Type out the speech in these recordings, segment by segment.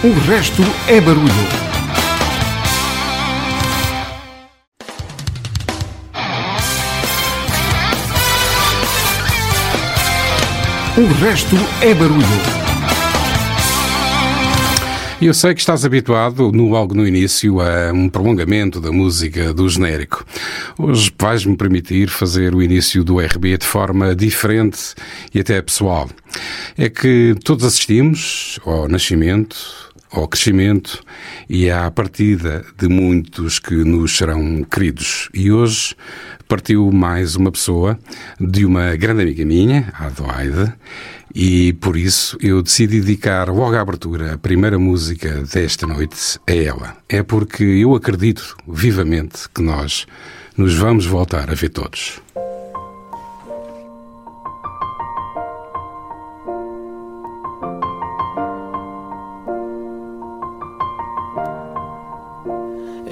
O resto é barulho. O resto é barulho. Eu sei que estás habituado, no, logo no início, a um prolongamento da música do genérico. Hoje vais-me permitir fazer o início do RB de forma diferente e até pessoal. É que todos assistimos ao nascimento, ao crescimento e à partida de muitos que nos serão queridos. E hoje partiu mais uma pessoa de uma grande amiga minha, a Adelaide, e por isso eu decidi dedicar logo à abertura a primeira música desta noite a ela. É porque eu acredito vivamente que nós nos vamos voltar a ver todos.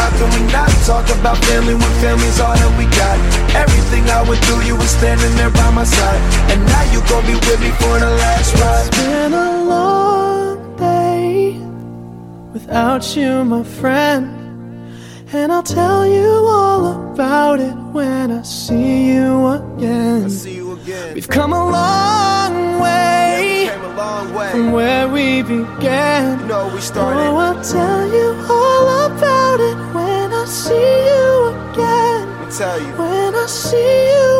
How can we not talk about family when family's all that we got? Everything I went through, you were standing there by my side. And now you gon' be with me for the last ride. It's been a long day without you, my friend. And I'll tell you all about it when I see you again. I see you again. We've come a long way, yeah, we a long way. from where we began. You know we started. Oh, I'll tell you all about it when I see you again. Me tell you. When I see you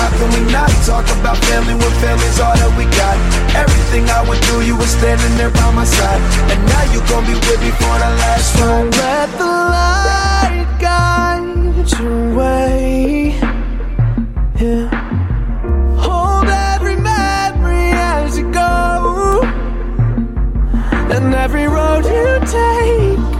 How can we not talk about family when family's all that we got? Everything I went through, you were standing there by my side. And now you gon' be with me for the last Don't let the light guide your way. Yeah. Hold every memory as you go. And every road you take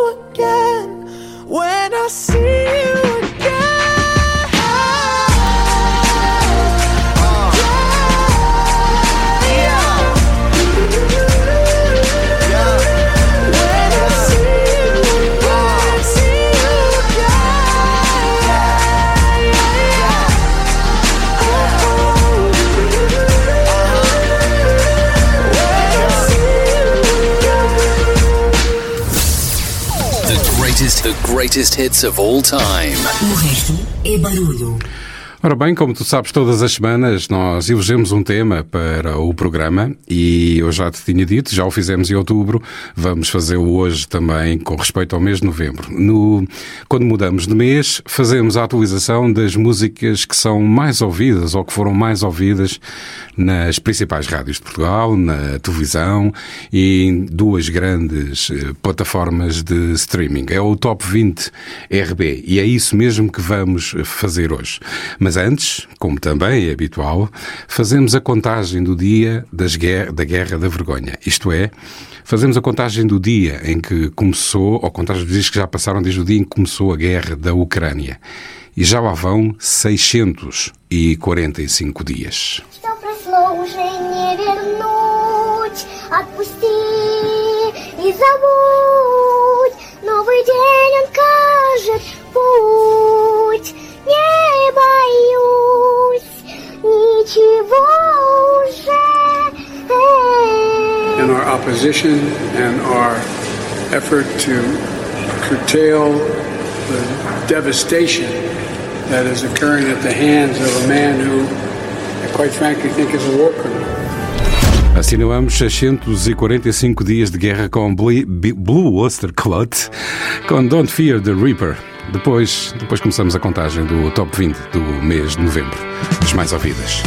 greatest, hits of all time. Eh, Ora bem, como tu sabes, todas as semanas nós elegemos um tema para o programa e eu já te tinha dito, já o fizemos em outubro, vamos fazê-lo hoje também com respeito ao mês de novembro. No, quando mudamos de mês, fazemos a atualização das músicas que são mais ouvidas ou que foram mais ouvidas nas principais rádios de Portugal, na televisão e em duas grandes eh, plataformas de streaming. É o Top 20 RB e é isso mesmo que vamos fazer hoje. Mas mas antes, como também é habitual, fazemos a contagem do dia das guerra, da Guerra da Vergonha. Isto é, fazemos a contagem do dia em que começou, ou contagem dos dias que já passaram desde o dia em que começou a guerra da Ucrânia. E já lá vão 645 dias. Новый день он кажет путь. не боюсь ничего уже. In our opposition and our effort to curtail the devastation that is occurring at the hands of a man who, I quite frankly, think is a war criminal. Assinalamos 645 dias de guerra com Blue Oyster Cult, com Don't Fear the Reaper. Depois, depois começamos a contagem do top 20 do mês de novembro, as mais ouvidas.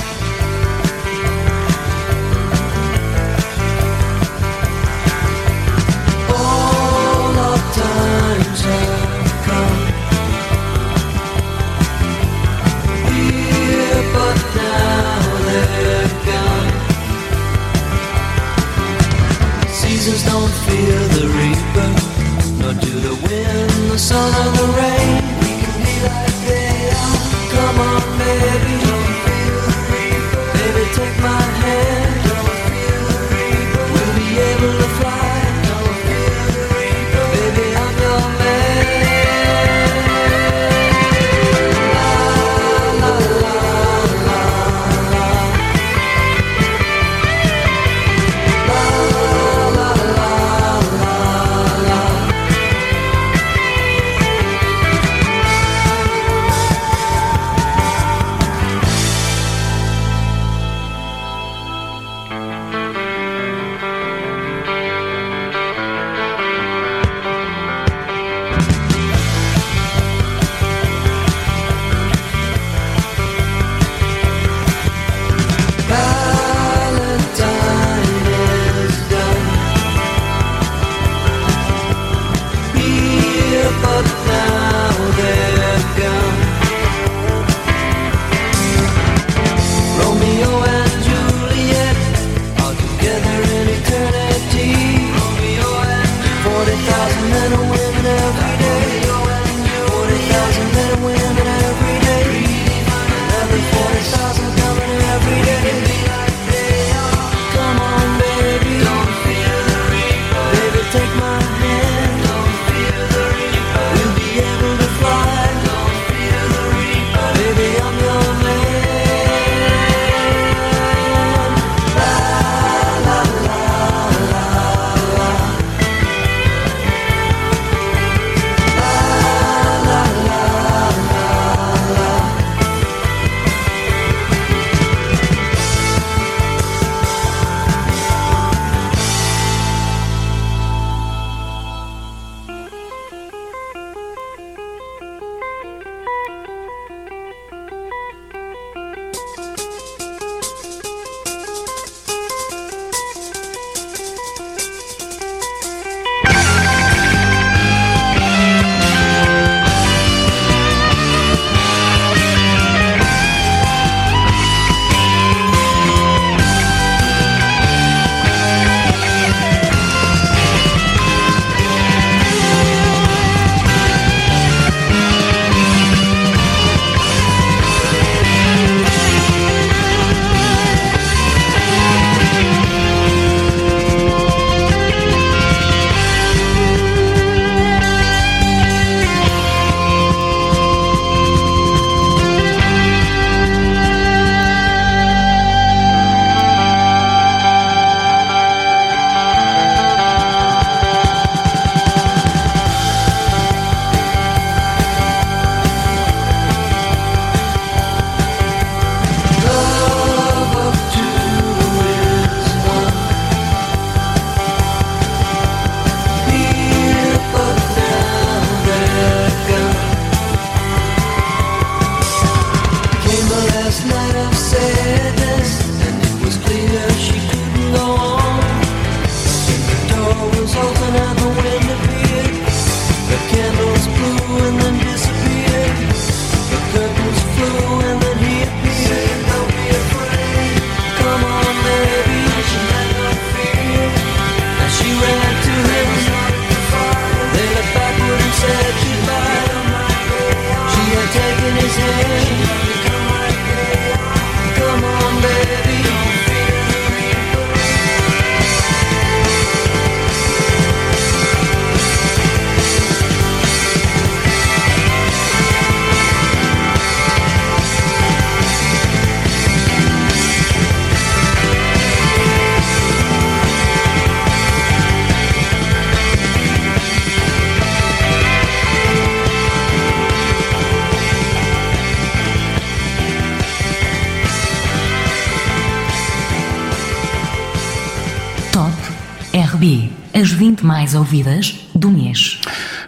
As 20 mais ouvidas do mês.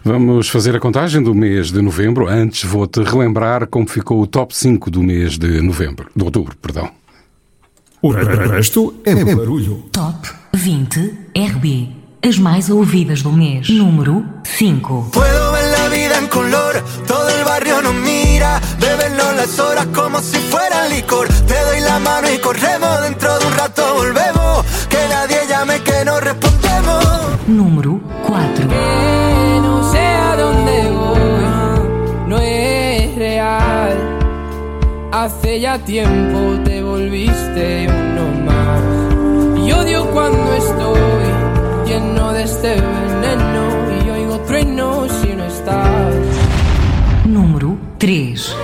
Vamos fazer a contagem do mês de novembro. Antes vou-te relembrar como ficou o top 5 do mês de novembro, de outubro, perdão. O resto é barulho. Top 20 RB. As mais ouvidas do mês. Número 5. Puedo ver la vida en color, todo el barrio nos mira, bebernos las horas como si fuera licor. Te doy la mano y corremos, dentro de un rato volvemos, que nadie llame que no respondemos. Número 4. Que no sé a dónde voy, no es real. Hace ya tiempo te volviste uno más. Y odio cuando estoy lleno de este veneno y oigo truenos si no estás. Número 3.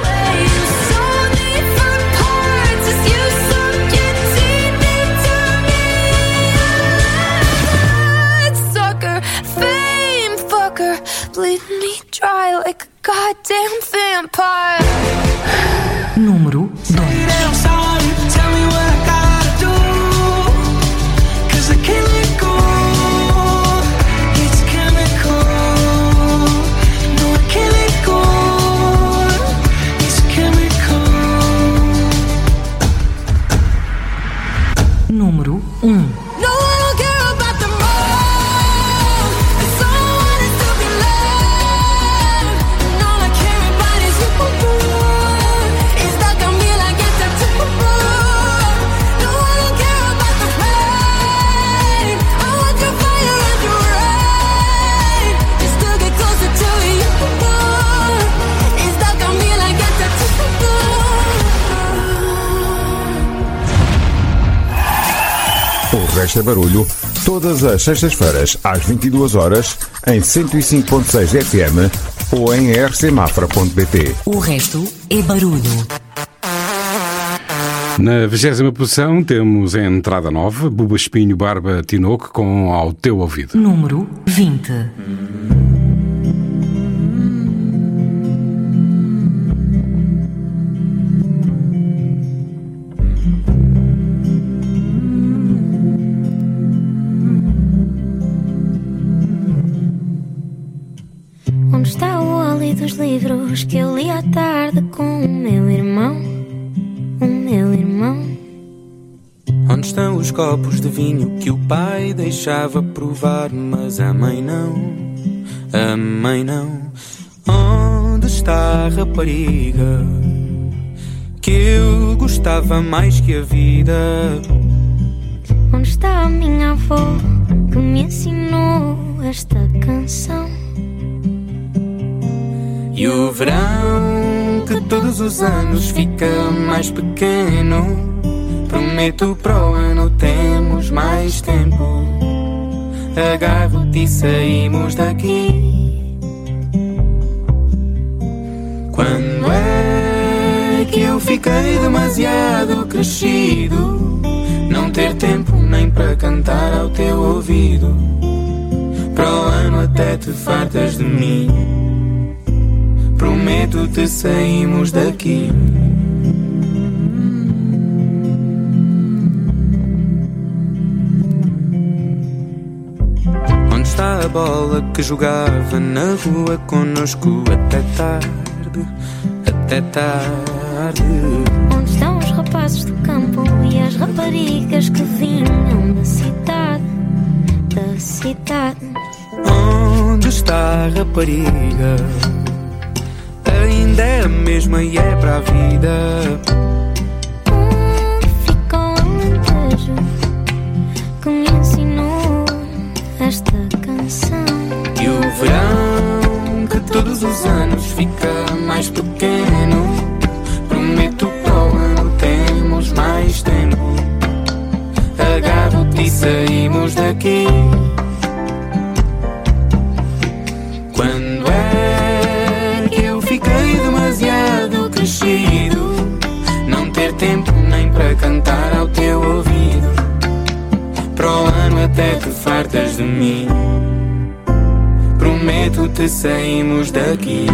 Bleed me dry like a goddamn vampire. Número 2. O resto é barulho. Todas as sextas-feiras, às 22 horas, em 105.6 FM ou em rcmafra.pt. O resto é barulho. Na vigésima posição temos a entrada nova, Buba Espinho Barba Tinoco com Ao Teu Ouvido. Número 20. Tarde com o meu irmão? O meu irmão. Onde estão os copos de vinho que o pai deixava provar, mas a mãe não? A mãe não. Onde está a rapariga que eu gostava mais que a vida? Onde está a minha avó que me ensinou esta canção? E o verão que todos os anos fica mais pequeno. Prometo para o ano temos mais tempo. Agarro-te e saímos daqui. Quando é que eu fiquei demasiado crescido? Não ter tempo nem para cantar ao teu ouvido. Para o ano até te fartas de mim. Prometo-te saímos daqui. Onde está a bola que jogava na rua conosco até tarde? Até tarde. Onde estão os rapazes do campo e as raparigas que vinham da cidade? Da cidade. Onde está a rapariga? Ainda é a mesma e é para a vida. Onde fica o alentejo que me ensinou esta canção? E o verão que todos os anos fica mais pequeno. Prometo para o ano temos mais tempo. Agarro-te e saímos daqui. Cantar ao teu ouvido. Para o ano até te fartas de mim. Prometo-te saímos daqui.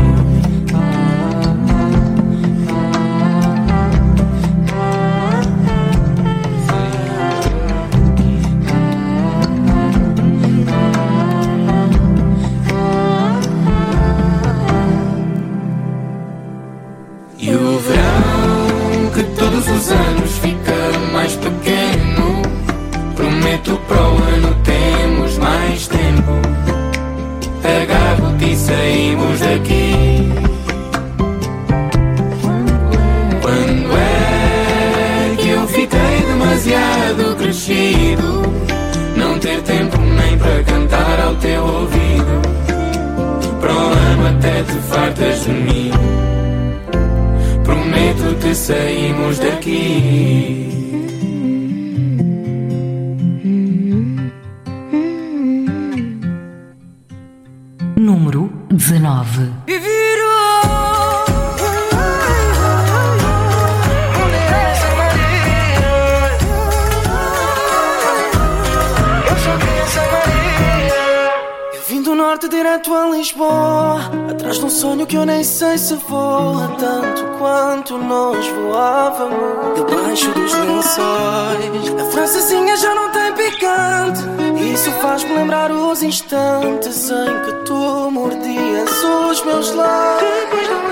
Saímos daqui. Atrás de um sonho que eu nem sei se voa Tanto quanto nós voávamos. Debaixo dos lençóis A francesinha já não tem picante. Isso faz-me lembrar os instantes Em que tu mordias os meus lábios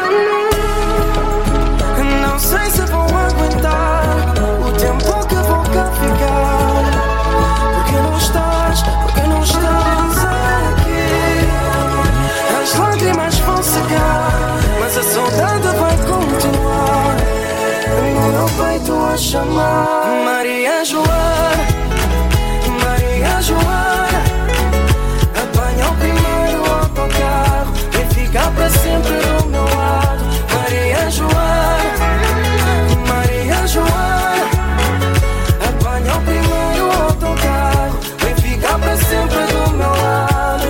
chamar Maria Joana Maria Joana Apanha o primeiro autocarro E fica para sempre do meu lado. Maria Joana Maria Joana Apanha o primeiro autocarro Vem ficar para sempre do meu lado.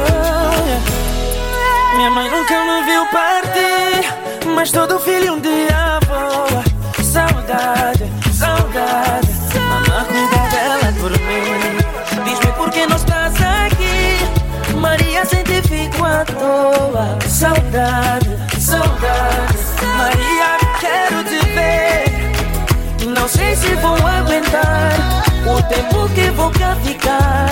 Minha mãe nunca me viu partir Mas todo filho um dia Saudade, saudade Maria, quero te ver não sei se vou aguentar o tempo que vou cá ficar.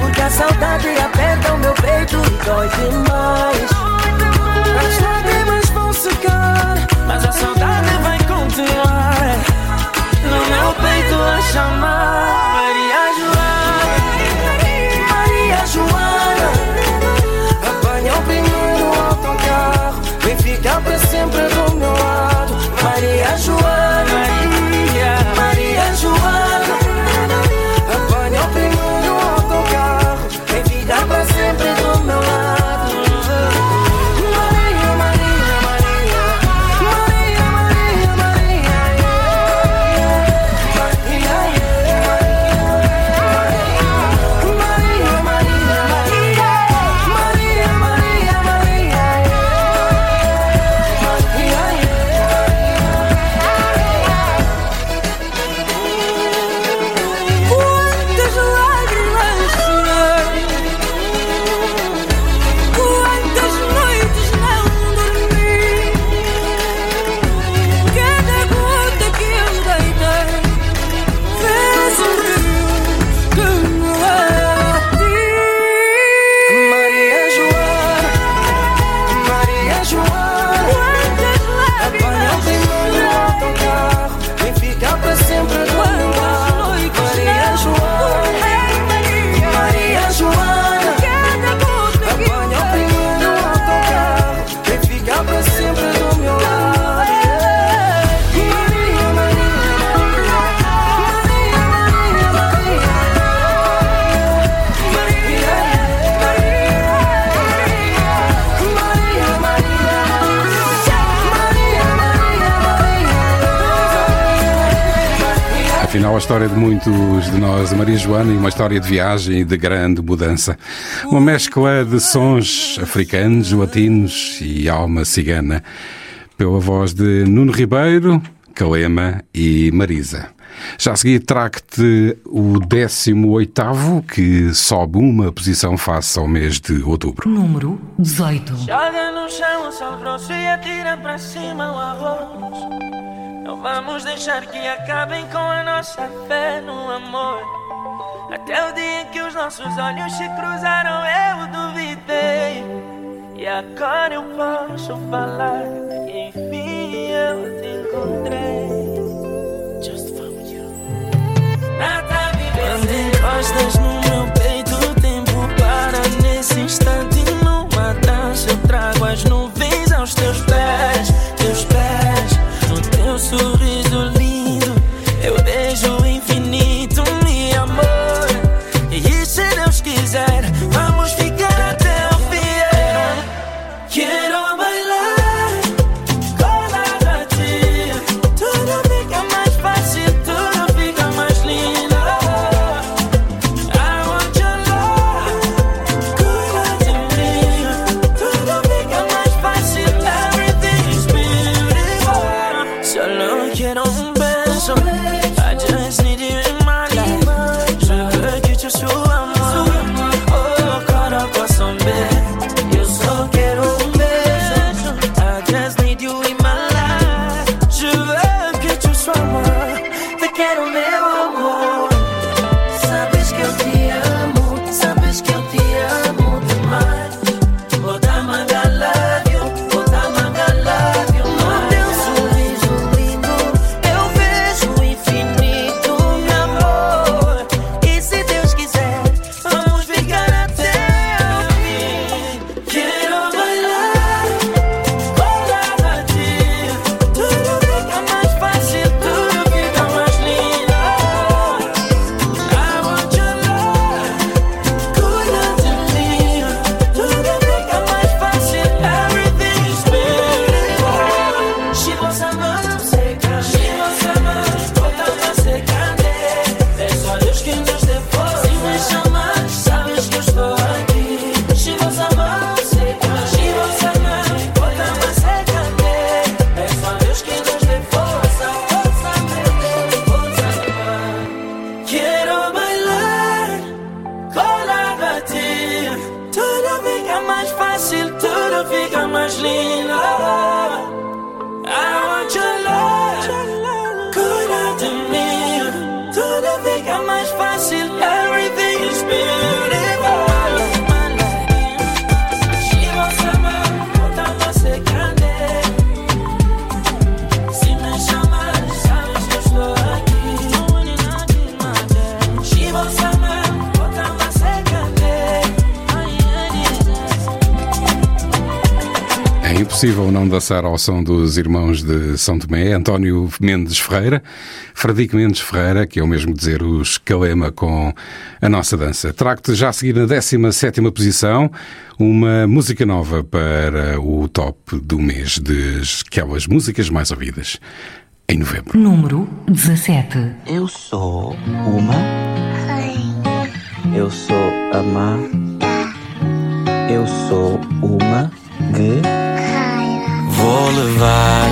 Porque a saudade aperta o meu peito e dói demais. A história de muitos de nós, a Maria Joana, e uma história de viagem e de grande mudança. Uma mescla de sons africanos, latinos e alma cigana, pela voz de Nuno Ribeiro, Calema e Marisa. Já a seguir, trago-te o 18, que sobe uma posição face ao mês de outubro. Número 18. Joga no chão o sal grosso e atira para cima o arroz. Não vamos deixar que acabem com a nossa fé no amor. Até o dia em que os nossos olhos se cruzaram, eu duvidei. E agora eu posso falar. Enfim, eu te encontrei. Just found you. Nada Quando encostas no meu peito, tempo para nesse instante. Numa dança eu trago as nuvens aos teus pés, no Te quiero, meu ao som dos irmãos de São Tomé, António Mendes Ferreira, Fradique Mendes Ferreira, que é o mesmo dizer os Calema com a nossa dança. Trago-te já a seguir na 17 posição uma música nova para o top do mês de aquelas músicas mais ouvidas em novembro. Número 17. Eu sou uma. Eu sou a má. Eu sou uma guerreira. Vou levar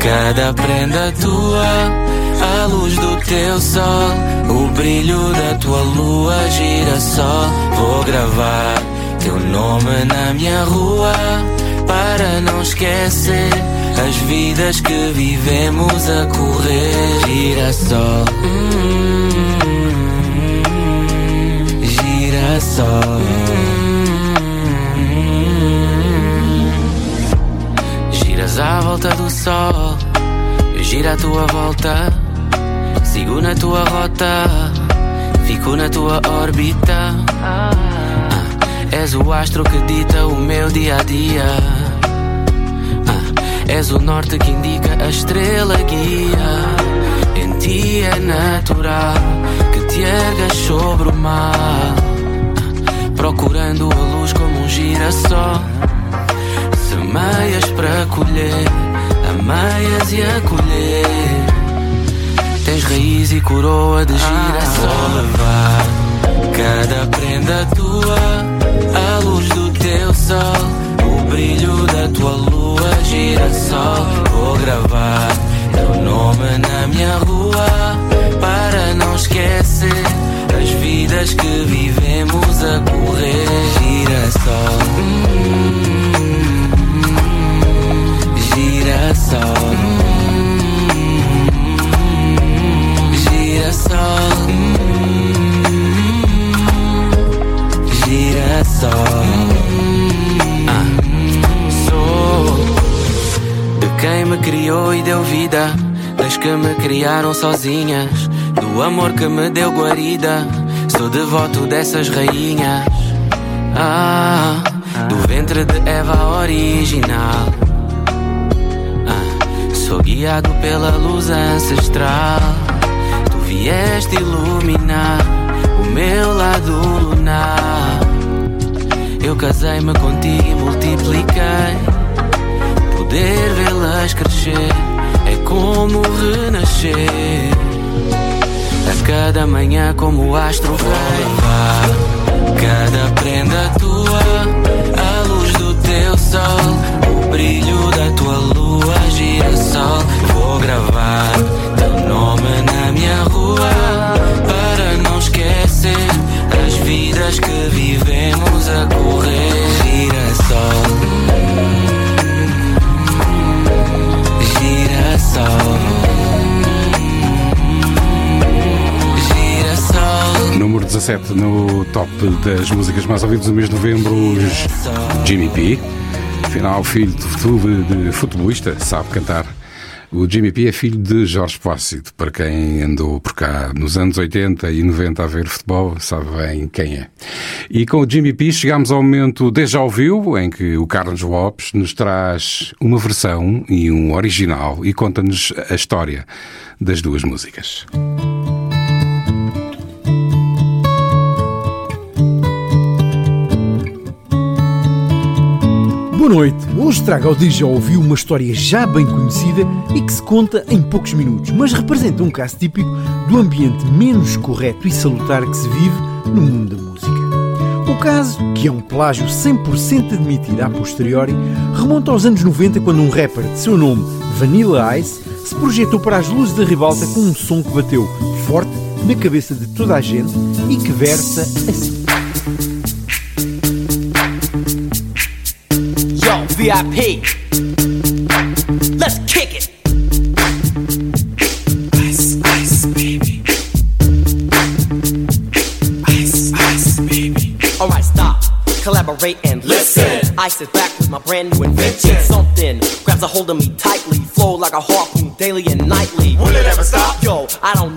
cada prenda tua, a luz do teu sol, o brilho da tua lua, girassol. Vou gravar teu nome na minha rua, para não esquecer as vidas que vivemos a correr. Girassol, hum, girassol. À volta do sol, eu giro à tua volta. Sigo na tua rota, fico na tua órbita. Ah, és o astro que dita o meu dia a dia. Ah, és o norte que indica a estrela guia. Em ti é natural que te ergas sobre o mar, Ah, procurando a luz como um girassol. Semeias para colher, ameias e a colher. Tens raiz e coroa de girassol. levar cada prenda tua, a luz do teu sol, o brilho da tua lua, girassol. Vou gravar teu nome na minha rua, para não esquecer as vidas que vivemos a correr. Girassol. Hum, girassol. Girassol. Girassol. Ah, sou de quem me criou e deu vida, das que me criaram sozinhas, do amor que me deu guarida. Sou devoto dessas rainhas. Ah, Do ventre de Eva original. Sou guiado pela luz ancestral. Tu vieste iluminar o meu lado lunar. Eu casei-me contigo e multipliquei. Poder vê-las crescer é como renascer. A cada manhã, como o astro rei. Cada prenda tua, a luz do teu sol, brilho da tua lua, girassol. Vou gravar teu nome na minha rua para não esquecer as vidas que vivemos a correr. Girassol, girassol. Girassol. Número 17 no top das músicas mais ouvidas no mês de novembro, Jimmy P. Afinal, filho de, de futebolista, sabe cantar. O Jimmy P é filho de Jorge Plácido. Para quem andou por cá nos anos 80 e 90 a ver futebol, sabe bem quem é. E com o Jimmy P chegamos ao momento Deja Ouviu, em que o Carlos Lopes nos traz uma versão e um original e conta-nos a história das duas músicas. Boa noite. Hoje trago ao Deja Ouviu uma história já bem conhecida e que se conta em poucos minutos, mas representa um caso típico do ambiente menos correto e salutar que se vive no mundo da música. O caso, que é um plágio 100% admitido a posteriori, remonta aos anos 90 quando um rapper de seu nome, Vanilla Ice, se projetou para as luzes da ribalta com um som que bateu forte na cabeça de toda a gente e que versa assim. VIP. Let's kick it. Ice, ice, baby. Ice, ice, baby. Alright, stop. Collaborate and listen. Ice is back with my brand new invention. Something grabs a hold of me tightly. Flow like a harpoon daily and nightly. Will it ever stop? Yo, I don't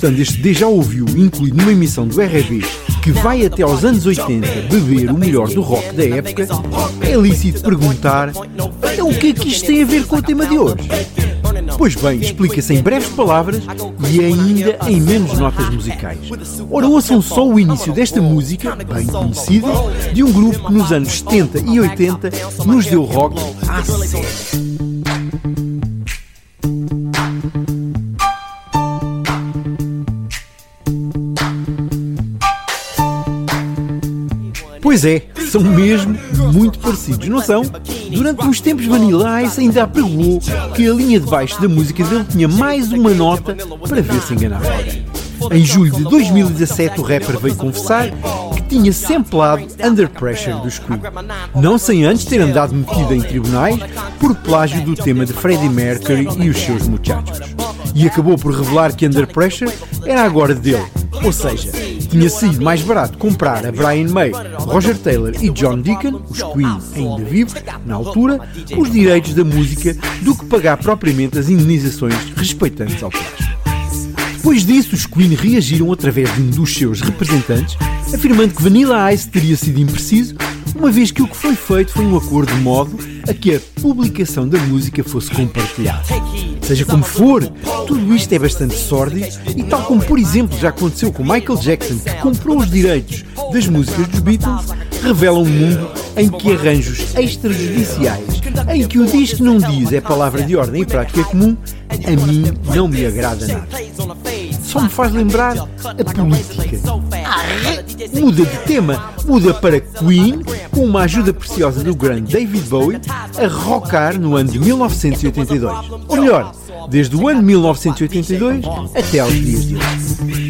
Estando este Deja Ouviu incluído numa emissão do RB que vai até aos anos 80 beber o melhor do rock da época, é lícito perguntar então o que é que isto tem a ver com o tema de hoje? Pois bem, explica-se em breves palavras e ainda em menos notas musicais. Ora, ouçam só o início desta música, bem conhecida, de um grupo que nos anos 70 e 80 nos deu rock à série. Pois é, são mesmo muito parecidos, não são? Durante uns tempos Vanilla Ice ainda apregou que a linha de baixo da música dele tinha mais uma nota para ver se enganava. Em julho de 2017 o rapper veio confessar que tinha samplado Under Pressure dos Queen, não sem antes ter andado metido em tribunais por plágio do tema de Freddie Mercury e os seus muchachos. E acabou por revelar que Under Pressure era agora dele, ou seja, tinha sido mais barato comprar a Brian May, Roger Taylor e John Deacon, os Queen ainda vivos, na altura, os direitos da música do que pagar propriamente as indenizações respeitantes ao plágio. Depois disso, os Queen reagiram através de um dos seus representantes, afirmando que Vanilla Ice teria sido impreciso, uma vez que o que foi feito foi um acordo de modo a que a publicação da música fosse compartilhada. Seja como for, tudo isto é bastante sórdido e tal como, por exemplo, já aconteceu com Michael Jackson, que comprou os direitos das músicas dos Beatles, revela um mundo em que arranjos extrajudiciais, em que o diz que não diz é palavra de ordem e prática comum, a mim não me agrada nada. Só me faz lembrar a política. Muda de tema, muda para Queen, com uma ajuda preciosa do grande David Bowie, a rocar no ano de 1982. Ou melhor, desde o ano 1982 até aos dias de hoje.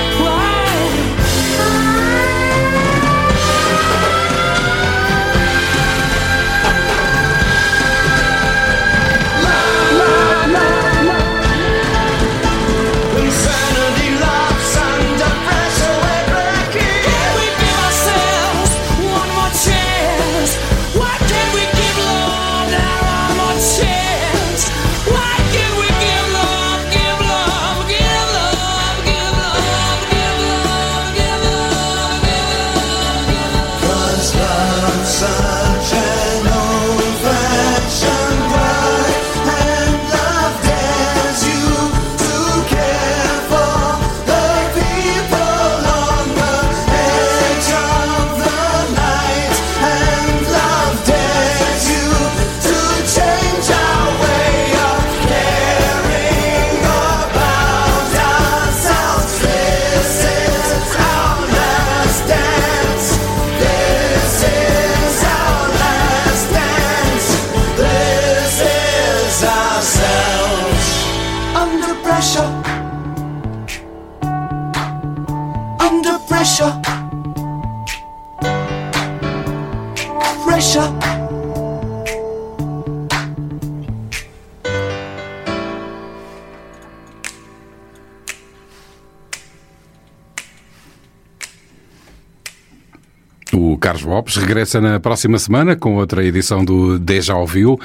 Lopes regressa na próxima semana com outra edição do Deja Ouviu.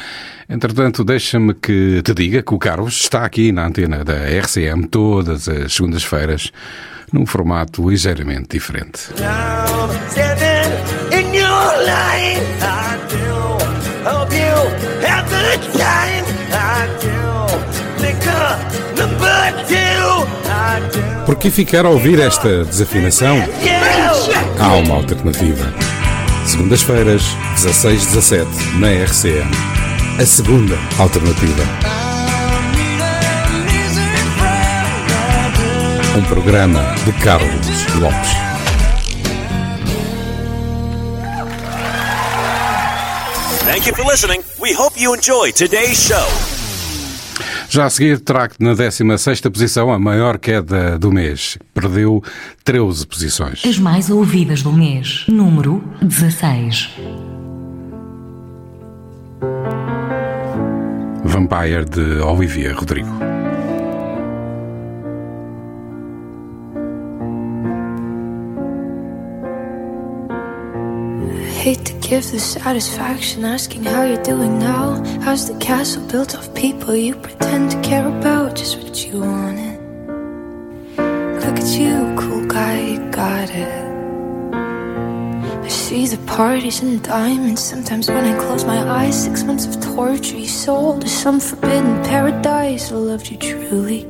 Entretanto, deixa-me que te diga que o Carlos está aqui na antena da RCM todas as segundas-feiras, num formato ligeiramente diferente. Por que ficar a ouvir esta desafinação? Há uma alternativa. Segundas-feiras, 16-17, na RCM. A segunda alternativa. Um programa de Carlos Lopes. Thank you for listening. We hope you enjoyed today's show. Já a seguir, trago na 16 posição a maior queda do mês. Perdeu 13 posições. As mais ouvidas do mês. Número 16. Vampire de Olivia Rodrigo. Hate to give the satisfaction asking how you're doing now. How's the castle built of people you pretend to care about? Just what you wanted. Look at you, cool guy, you got it. I see the parties and diamonds. Sometimes when I close my eyes, six months of torture you sold to some forbidden paradise. I loved you truly.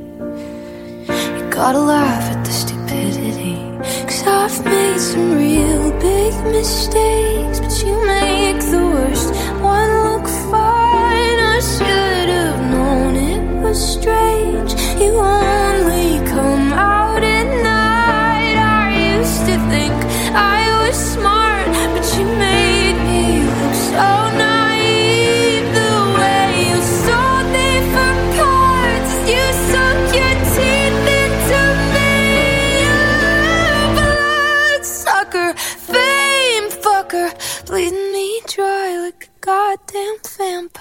You gotta laugh at the stupidity. Cause I've made some real big mistakes, but you make the worst one look fine. I should have known it was strange. You only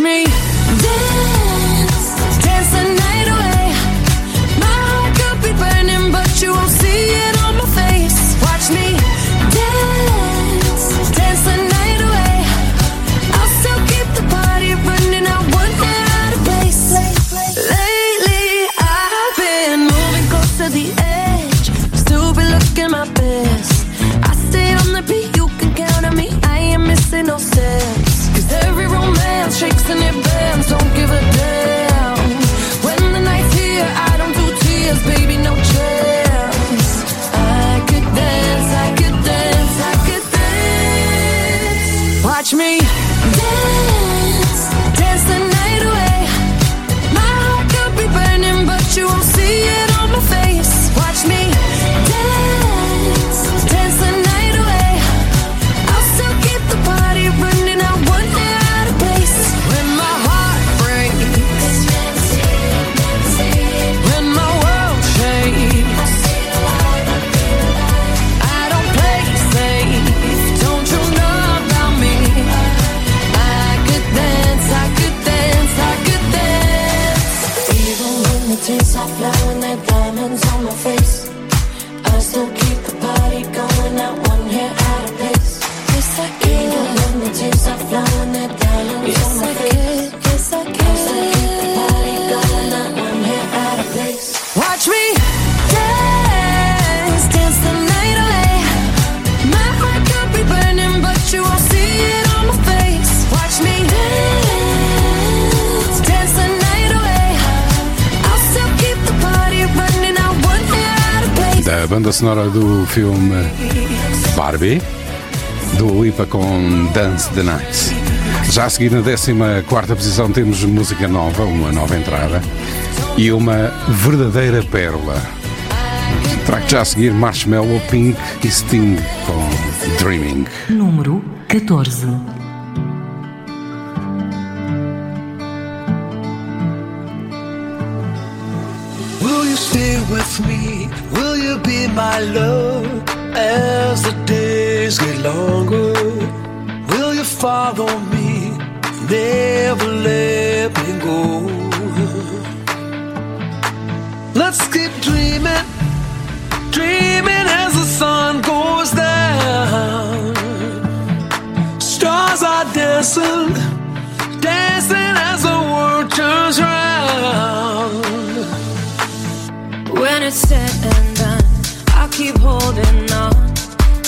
me filme Barbie, do Lipa com Dance the Night. Já a seguir, na 14 posição, temos música nova, uma nova entrada e uma verdadeira pérola. Trago já a seguir Marshmallow, Pink e Sting com Dreaming. Número 14. with me my love as the days get longer. Will you follow me? Never let me go. Let's keep dreaming, dreaming as the sun goes down. Stars are dancing, dancing as the world turns round. When it's said keep holding on,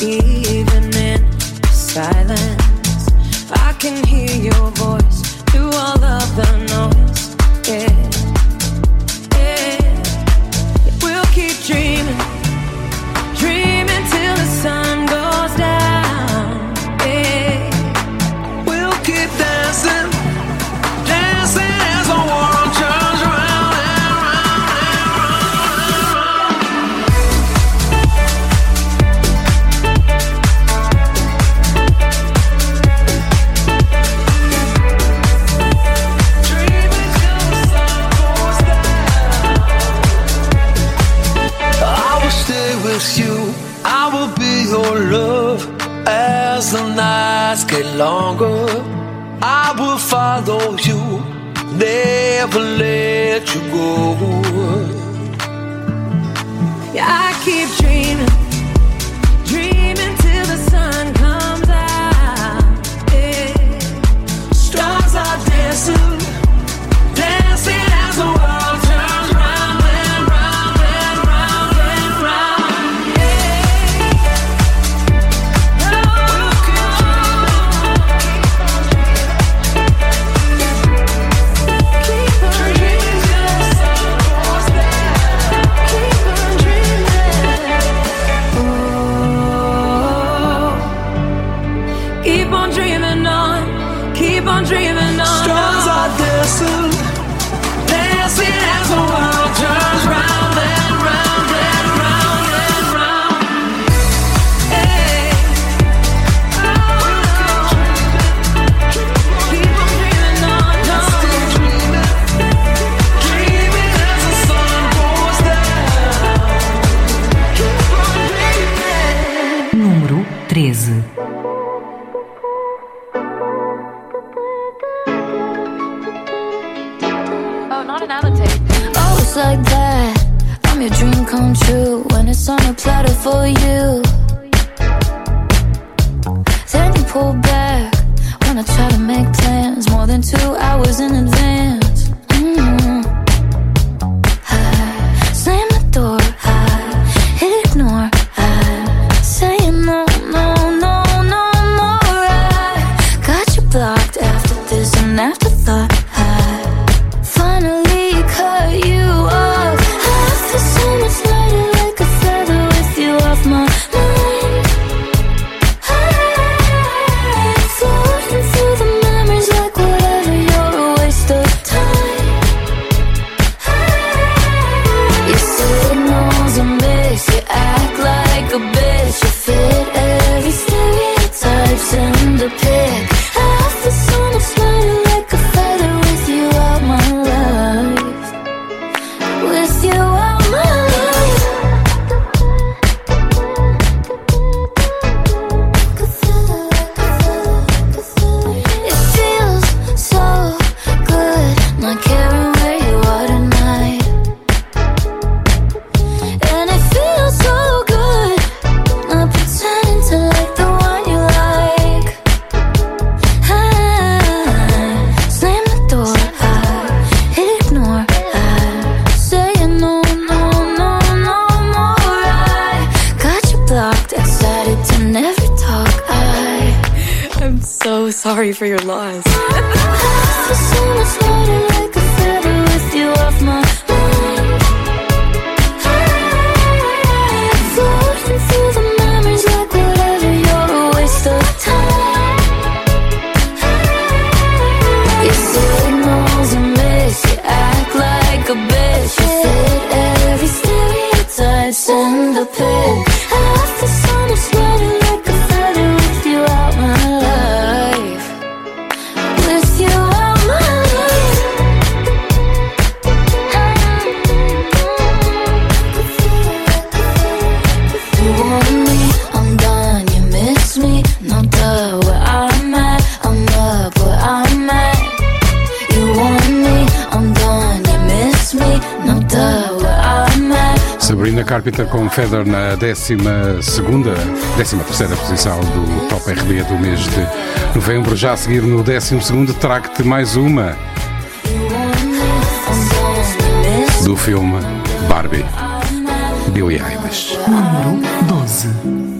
even in silence. I can hear you. Feather na 12 décima terceira posição do Top RB do mês de novembro. Já a seguir no 12 segundo trago-te mais uma do filme Barbie, Billy Eilish. Número 12.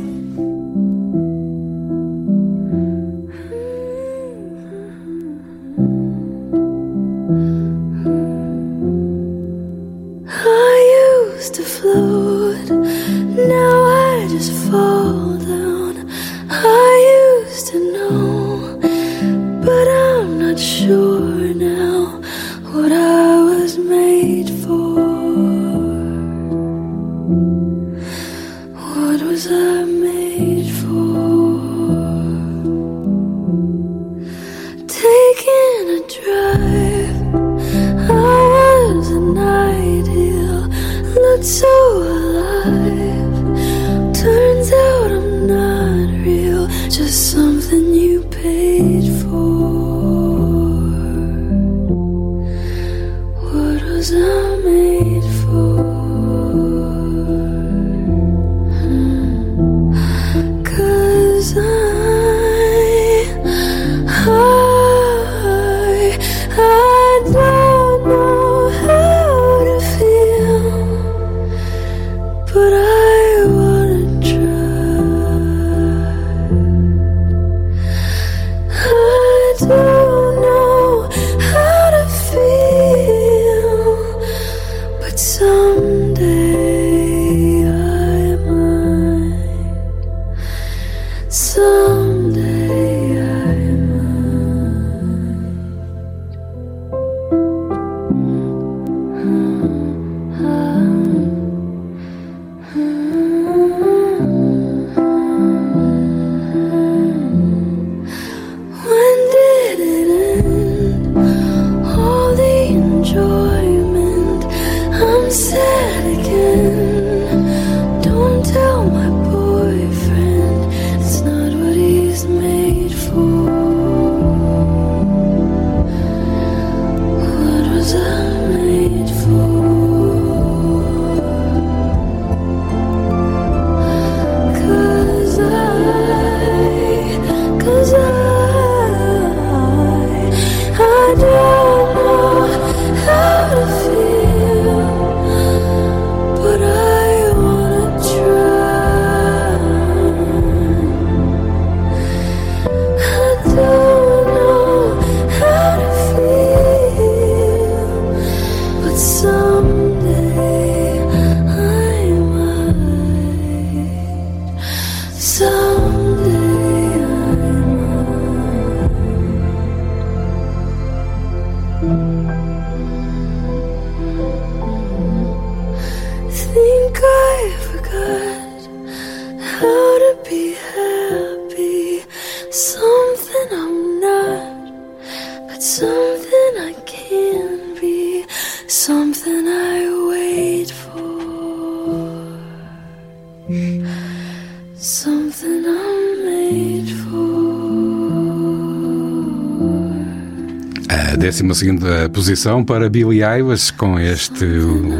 composição para Billy Eilish com este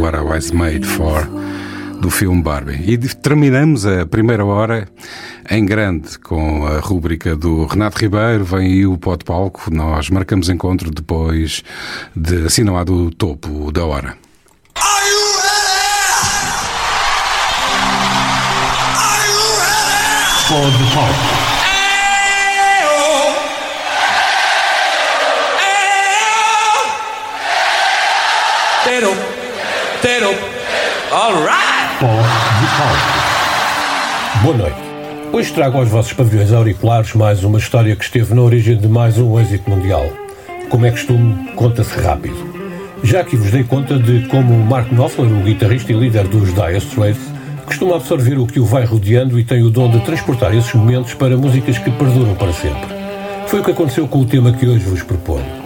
What I Was Made For do filme Barbie. E terminamos a primeira hora em grande com a rúbrica do Renato Ribeiro, vem aí o pó de palco, nós marcamos encontro depois de assinar lá do topo da hora. Pó de palco. Pó de palco. Boa noite. Hoje trago aos vossos pavilhões auriculares mais uma história que esteve na origem de mais um êxito mundial. Como é costume, conta-se rápido. Já que vos dei conta de como Mark Knopfler, o guitarrista e líder dos Dire Straits, costuma absorver o que o vai rodeando e tem o dom de transportar esses momentos para músicas que perduram para sempre. Foi o que aconteceu com o tema que hoje vos proponho.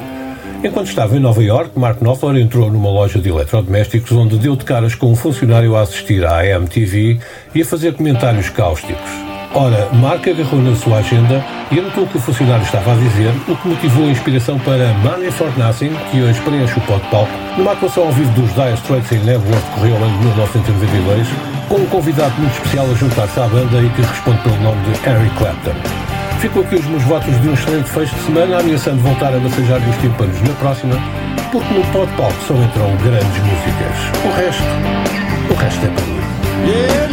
Enquanto estava em Nova York, Mark Knopfler entrou numa loja de eletrodomésticos onde deu de caras com um funcionário a assistir à AMTV e a fazer comentários cáusticos. Ora, Mark agarrou na sua agenda e anotou o que o funcionário estava a dizer, o que motivou a inspiração para Money for Nothing, que hoje preenche o pó de palco, numa atuação ao vivo dos Dire Straits em Leavenworth, correu de 1992, com um convidado muito especial a juntar-se à banda e que responde pelo nome de Eric Clapton. Ficam aqui os meus votos de um excelente fecho de semana, ameaçando voltar a massajar os tímpanos na próxima, porque no de palco só entram grandes músicas. O resto, o resto é para mim. Yeah,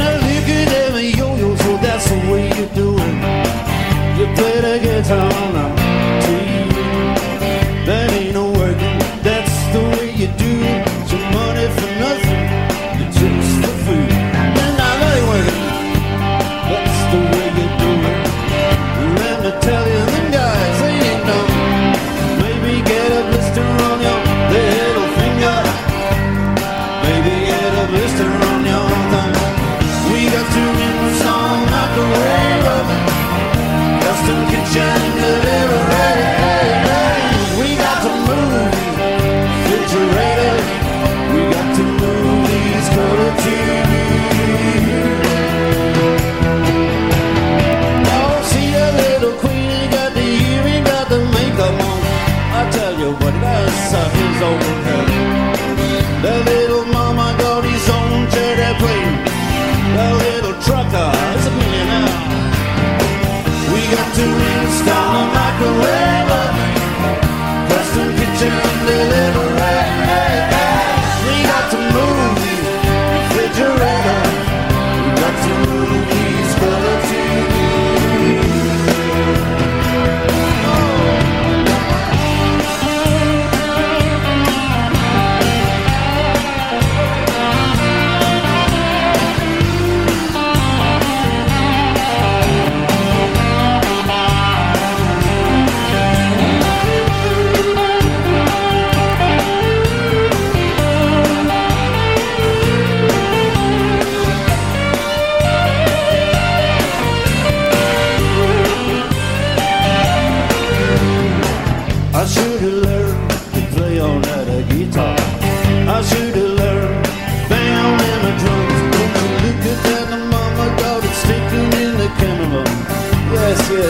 turned a little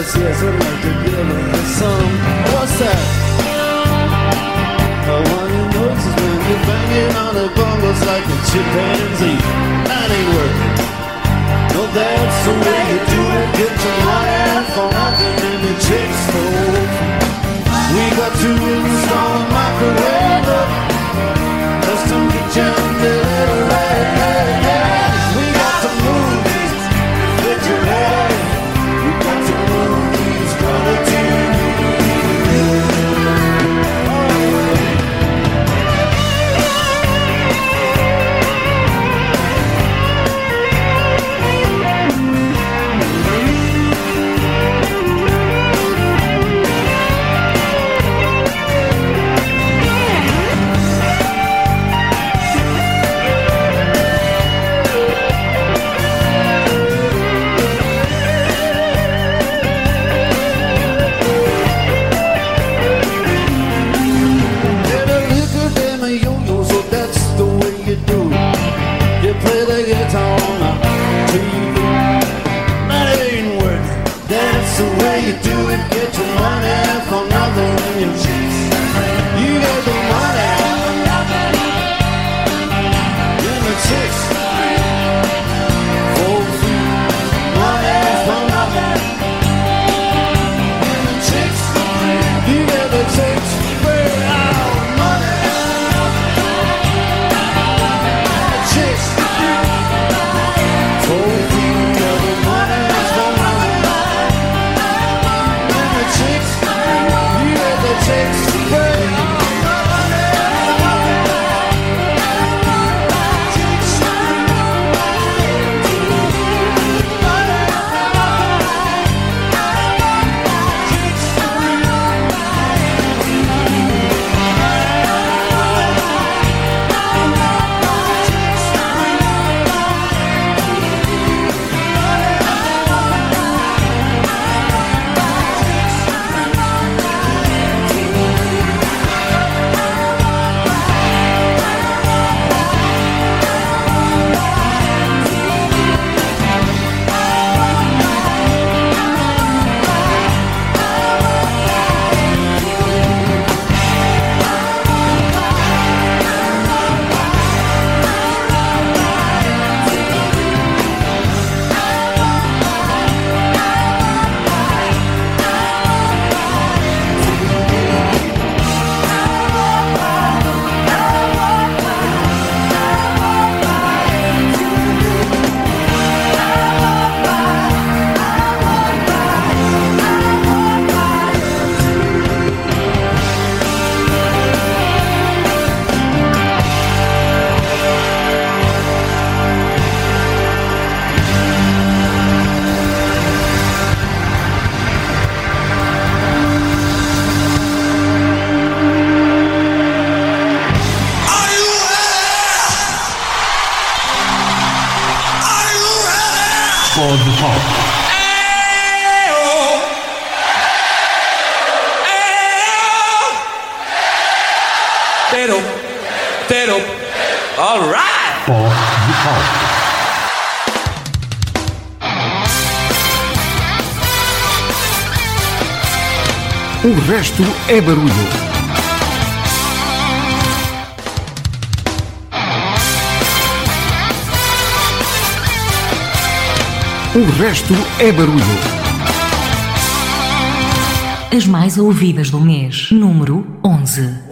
Yes, yes, I'd like to give her some. What's that? Oh, one the noises when you're banging on the bongos like a chimpanzee. That ain't working. No, that's the way you do it. Get your money for nothing and the chicks for resto é barulho. O resto é barulho. As mais ouvidas do mês. Número 11.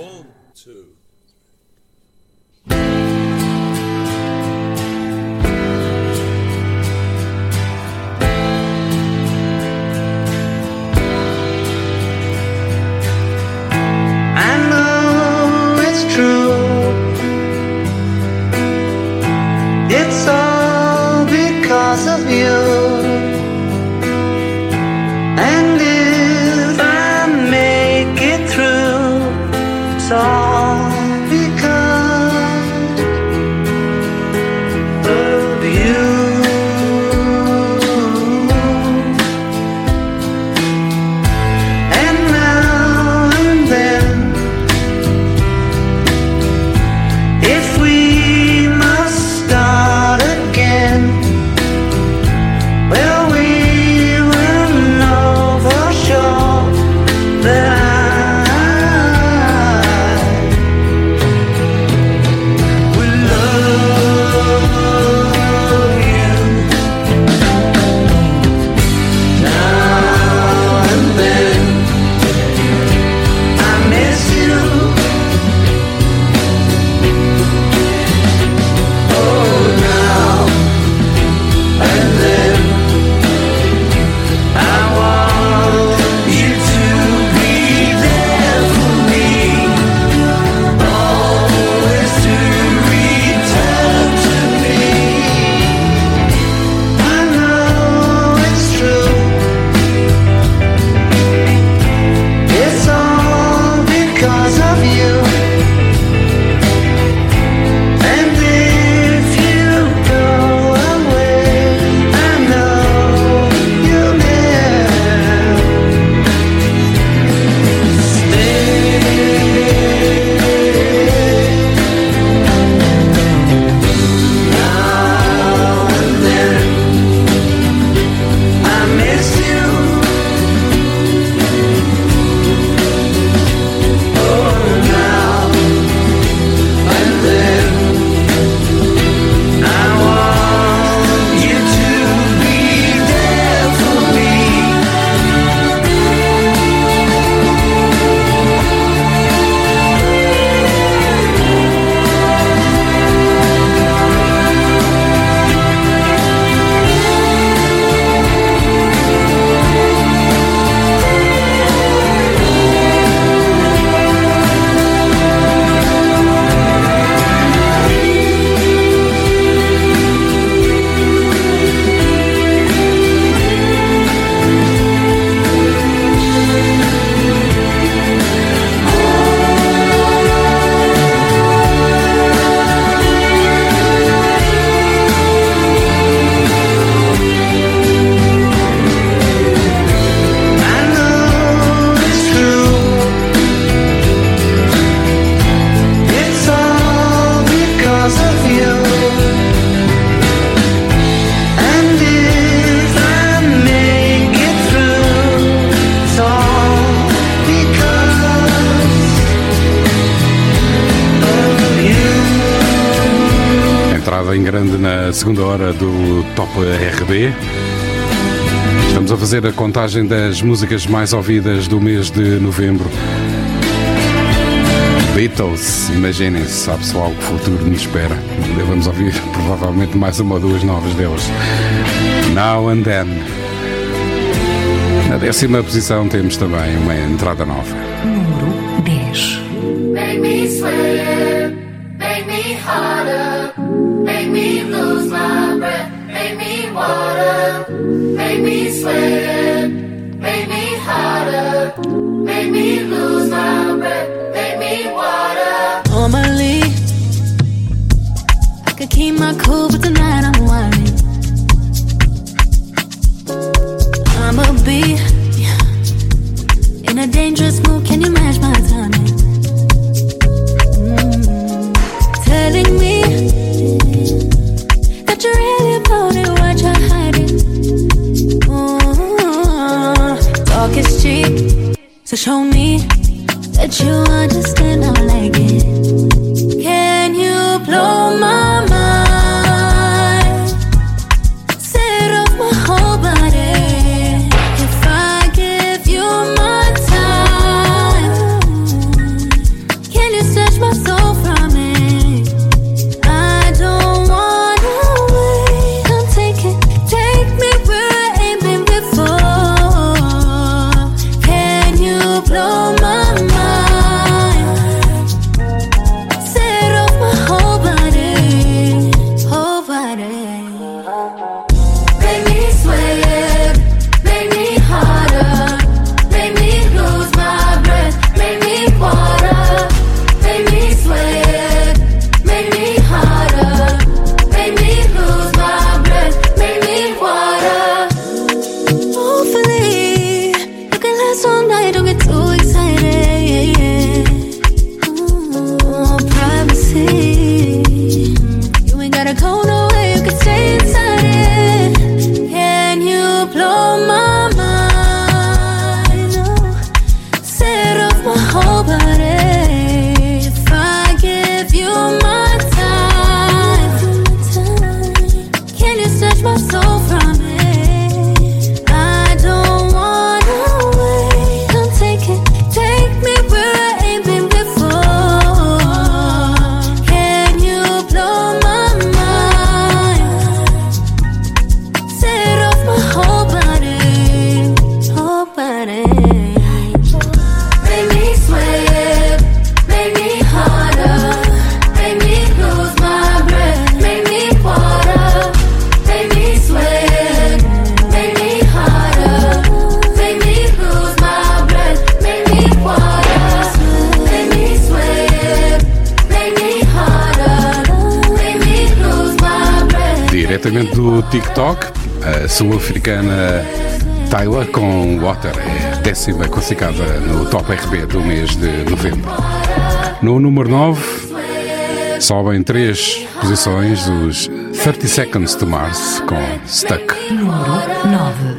Estamos a fazer a contagem das músicas mais ouvidas do mês de novembro. Beatles, imaginem-se, sabe-se lá o que o futuro nos espera. Vamos ouvir provavelmente mais uma ou duas novas deles. Now and Then. Na décima posição temos também uma entrada nova. Número 10. Make me sweat, make me harder, make me lose make me sweat, make me harder, make me lose my breath, make me water. Normally, I could keep my cool, but tonight I'm whining. Show me africana Tyler com Water, é décima classificada no Top RB do mês de novembro. No número 9, sobem três posições os 30 Seconds to Mars com Stuck. Número 9.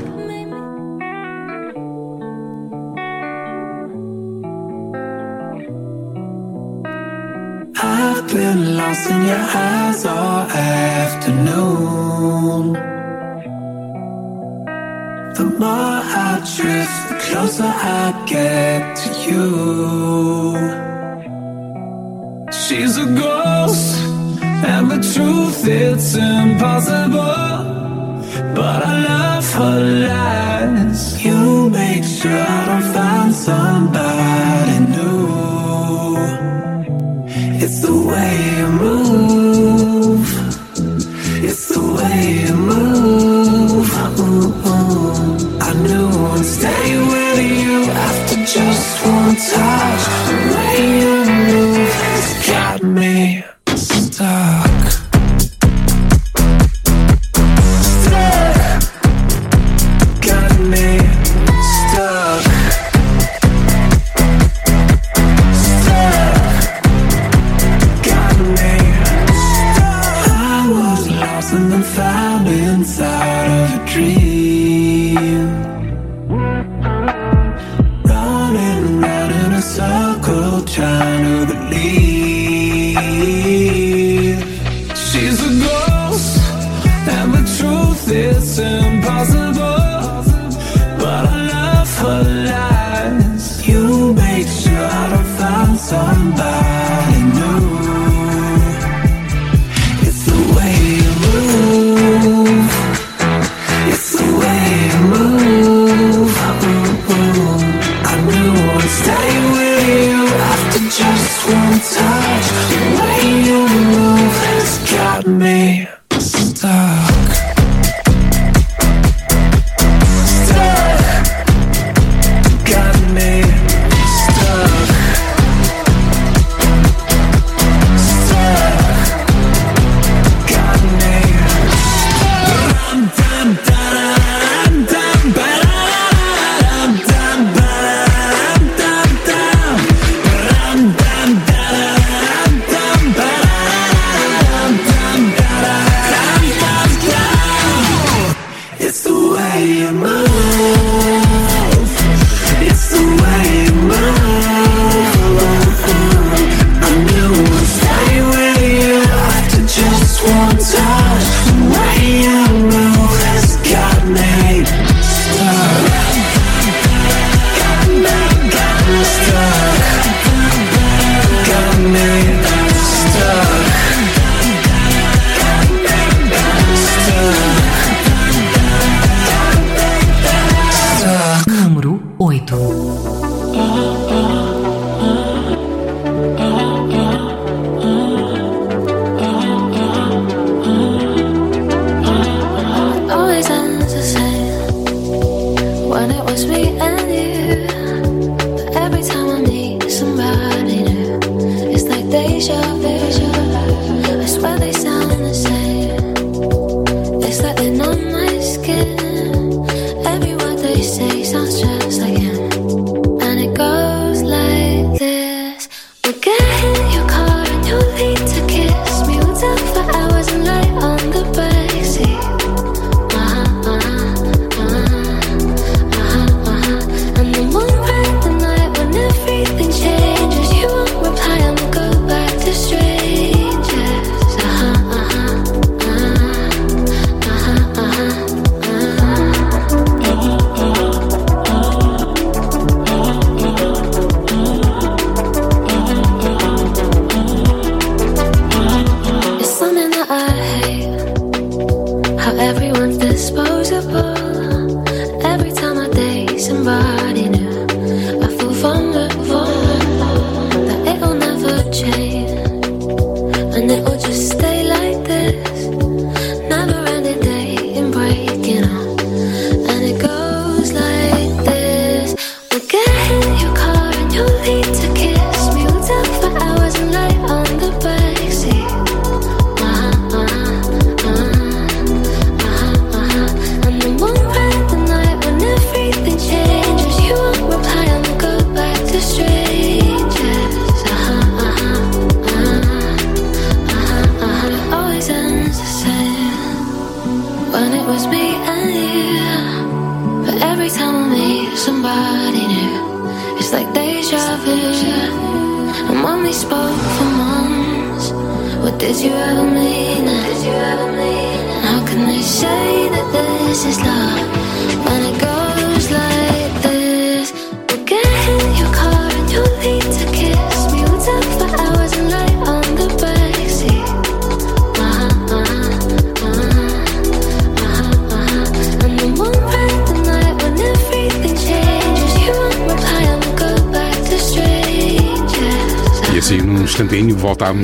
The more I drift, the closer I get to you. She's a ghost, and the truth it's impossible. But I love her lies. You make sure I don't find somebody new. It's the way you move. touch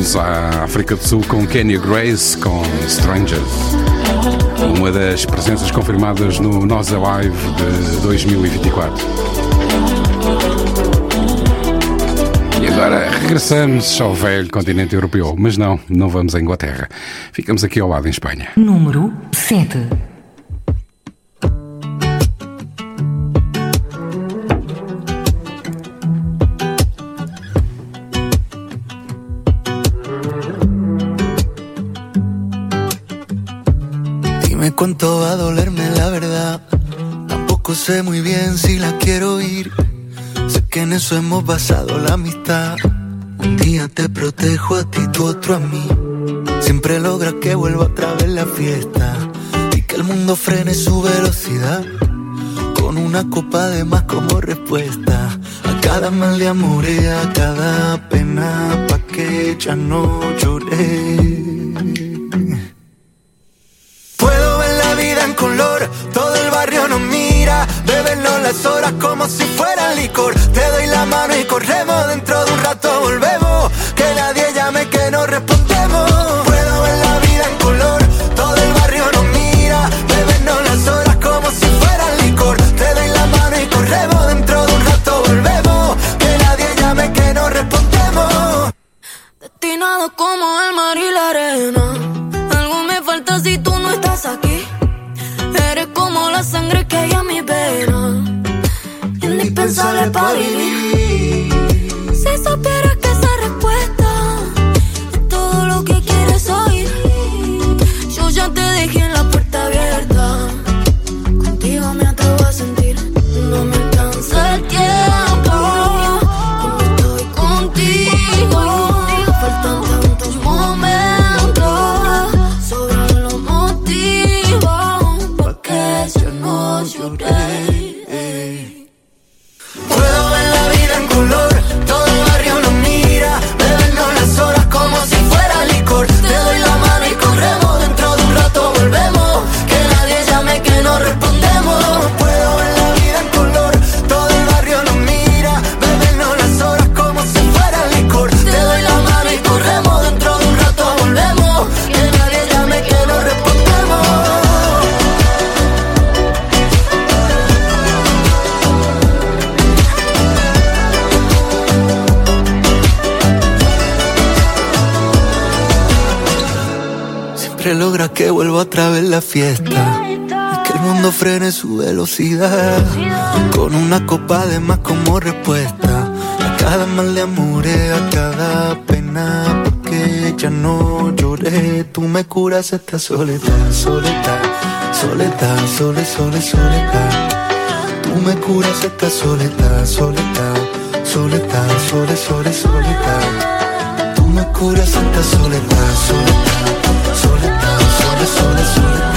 Vamos à África do Sul com Kenya Grace, com Strangers. Uma das presenças confirmadas no Nós é Live de 2024. E agora regressamos ao velho continente europeu. Mas não, não vamos à Inglaterra. Ficamos aqui ao lado, em Espanha. Número 7. eso hemos basado la amistad. Un día te protejo a ti, tu otro a mí. Siempre logra que vuelva a través la fiesta y que el mundo frene su velocidad. Con una copa de más como respuesta a cada mal de amor y a cada pena, pa' que ya no tiene su velocidad. Con una copa de más como respuesta. A cada mal de amor, a cada pena. Porque ya no lloré. Tú me curas esta soledad, soledad, soledad, sole, sole, soledad. Tú me curas esta soledad, soledad, soledad, sole, sole, soledad. Tú me curas esta soledad, soledad, soledad, sole, sole, soledad.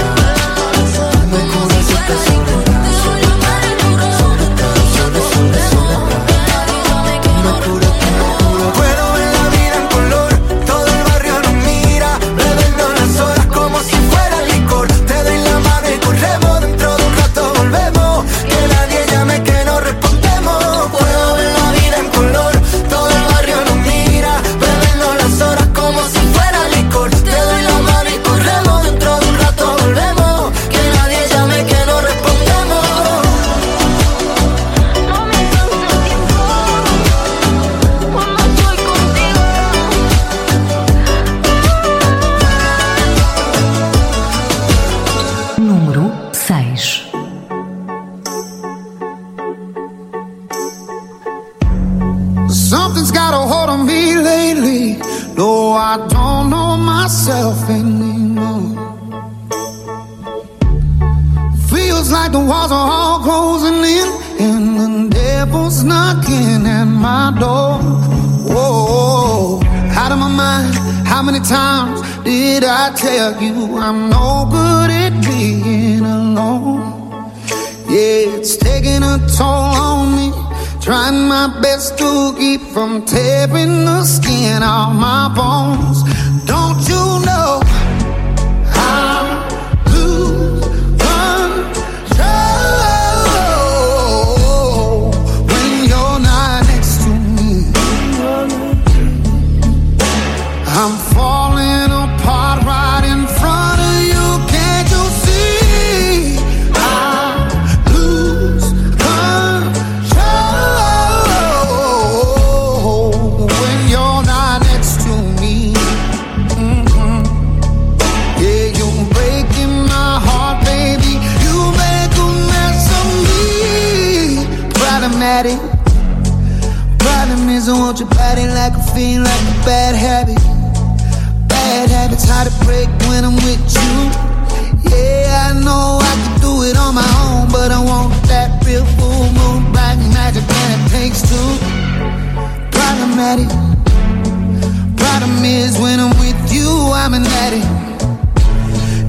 I'm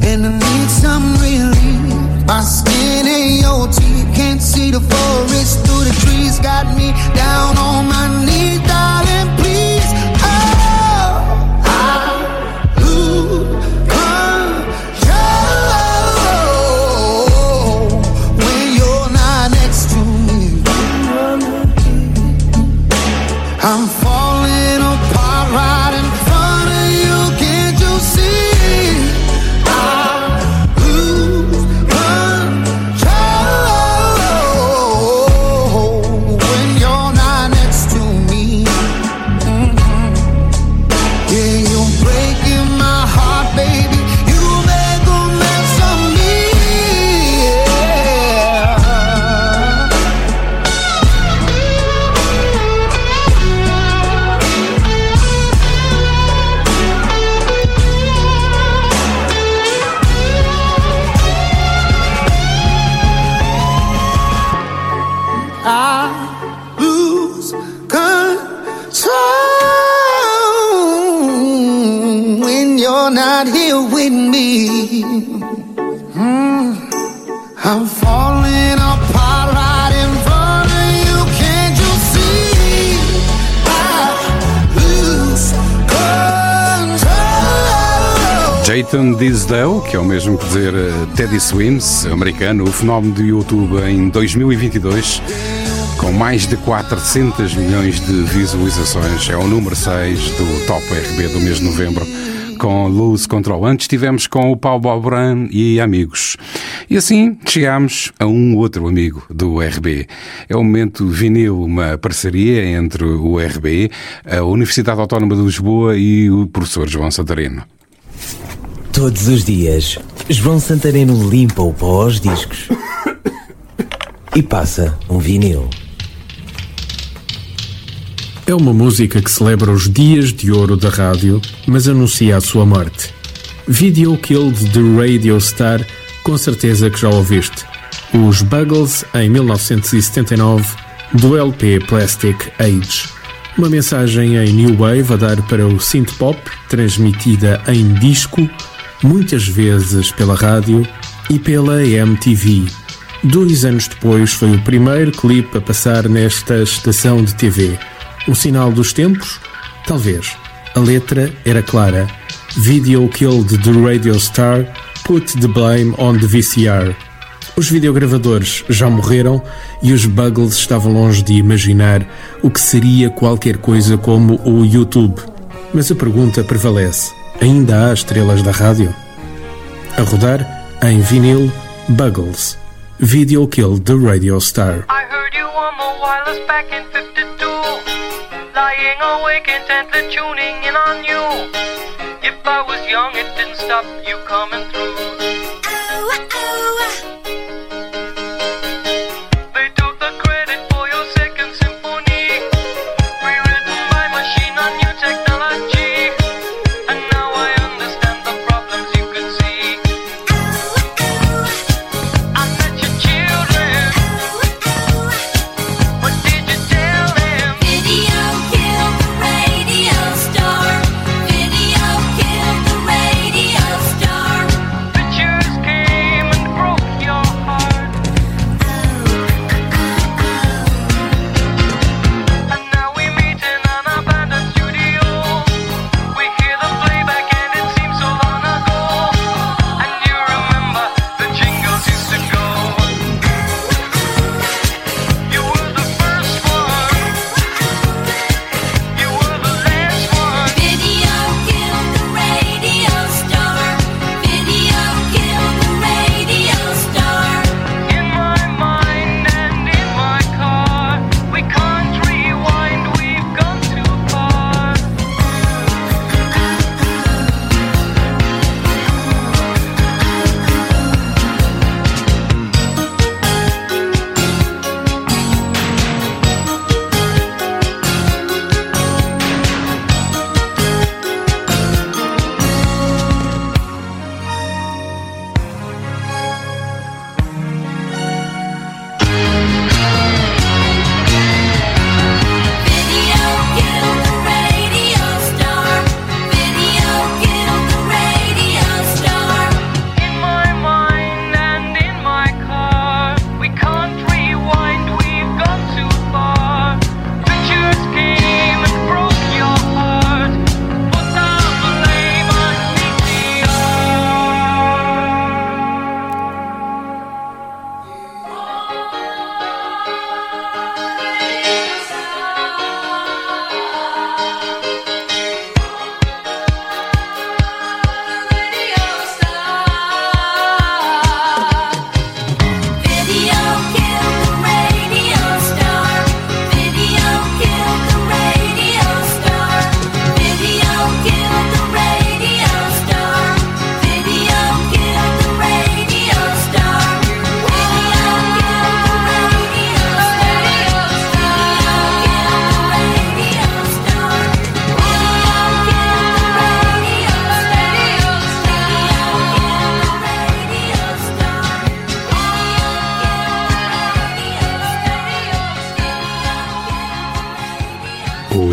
and I need some relief. My skin teeth, can't see the forest through the trees. Got me down on my que é o mesmo que dizer eh, Teddy Swims, americano, o fenómeno do YouTube em 2022, com mais de 400 milhões de visualizações. É o número 6 do Top RB do mês de novembro, com Lose Control. Antes estivemos com o Paulo Balbran e amigos. E assim chegamos a um outro amigo do RB. É o momento vinil, uma parceria entre o RB, a Universidade Autónoma de Lisboa e o professor João Santareno. Todos os dias, João Santareno limpa o pó aos discos e passa um vinil. É uma música que celebra os dias de ouro da rádio, mas anuncia a sua morte. Video Killed the Radio Star, com certeza que já ouviste. Os Buggles, em 1979, do LP Plastic Age. Uma mensagem em New Wave a dar para o synth pop, transmitida em disco, muitas vezes pela rádio e pela MTV. Dois anos depois foi o primeiro clipe a passar nesta estação de TV. O sinal dos tempos? Talvez. A letra era clara. Video killed the radio star, put the blame on the VCR. Os videogravadores já morreram e os Buggles estavam longe de imaginar o que seria qualquer coisa como o YouTube. Mas a pergunta prevalece: ainda há estrelas da rádio? A rodar, em vinil, Buggles. Video killed the radio star. I heard you on the wireless back in 52. Lying awake intently tuning in on you. If I was young, it didn't stop you coming through.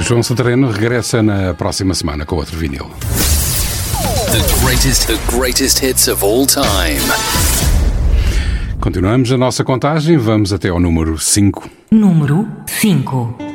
João Santareno regressa na próxima semana com outro vinil. The greatest, the greatest hits of all time. Continuamos a nossa contagem, vamos até ao número 5. Número 5.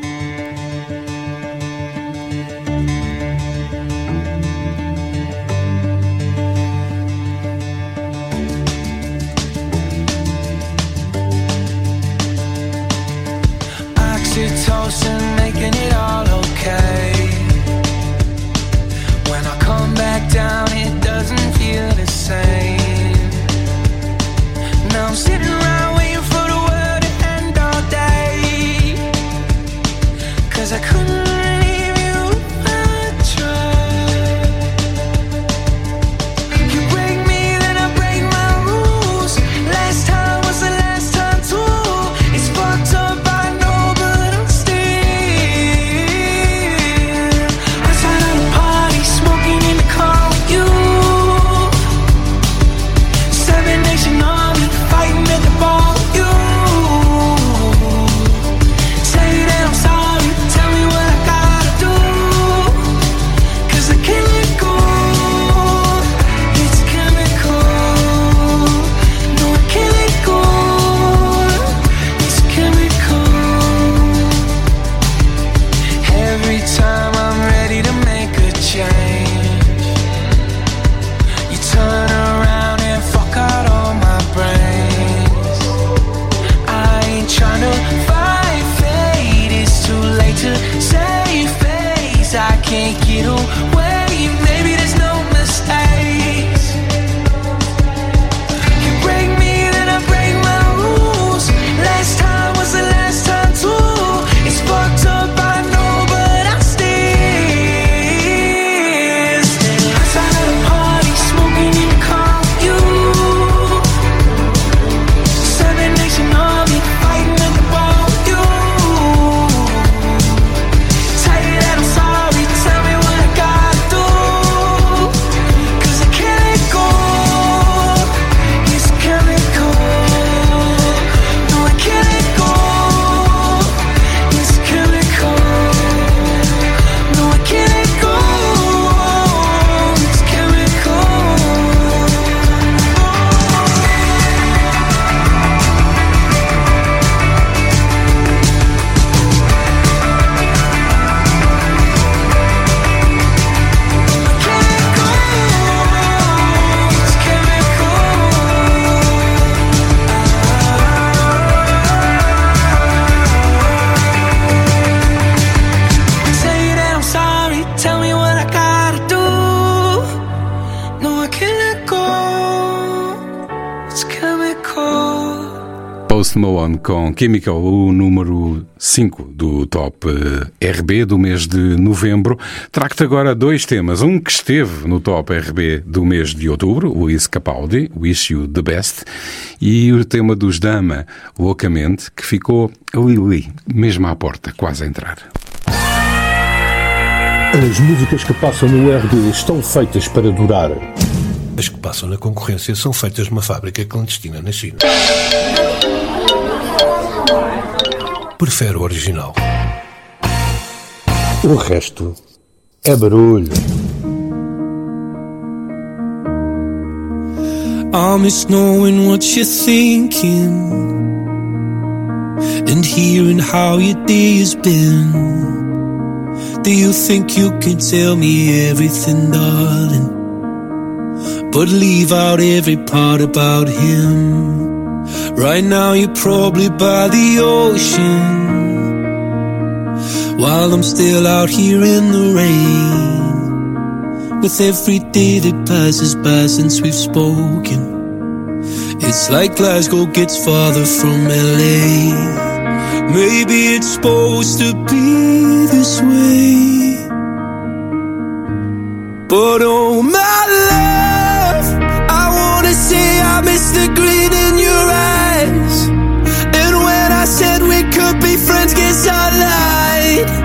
Com Chemical, o número 5 do top eh, RB do mês de novembro. Trago-te agora dois temas. Um que esteve no top RB do mês de outubro, Luís Capaldi, Wish You the Best, e o tema dos Dama, Loucamente, que ficou ali, ali, mesmo à porta, quase a entrar. As músicas que passam no RD estão feitas para durar. As que passam na concorrência são feitas numa fábrica clandestina na China. Prefere o original. O resto é barulho. I miss knowing what you're thinking and hearing how your day has been. Do you think you can tell me everything, darling? But leave out every part about him. Right now, you're probably by the ocean while I'm still out here in the rain. With every day that passes by since we've spoken, it's like Glasgow gets farther from LA. Maybe it's supposed to be this way. But oh my love, I miss the grin in your eyes. And when I said we could be friends, guess I lied.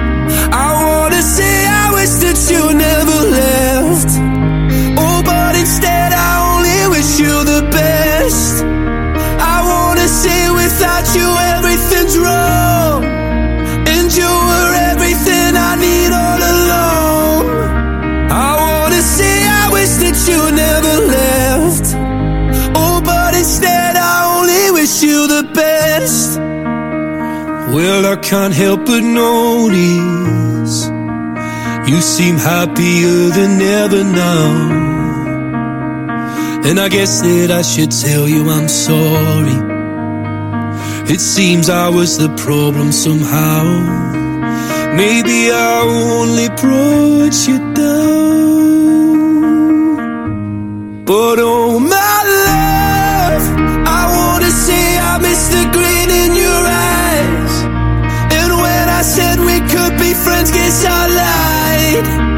Well, I can't help but notice you seem happier than ever now. And I guess that I should tell you I'm sorry. It seems I was the problem somehow. Maybe I only brought you down. But oh my love, I wanna say I miss the wish I lied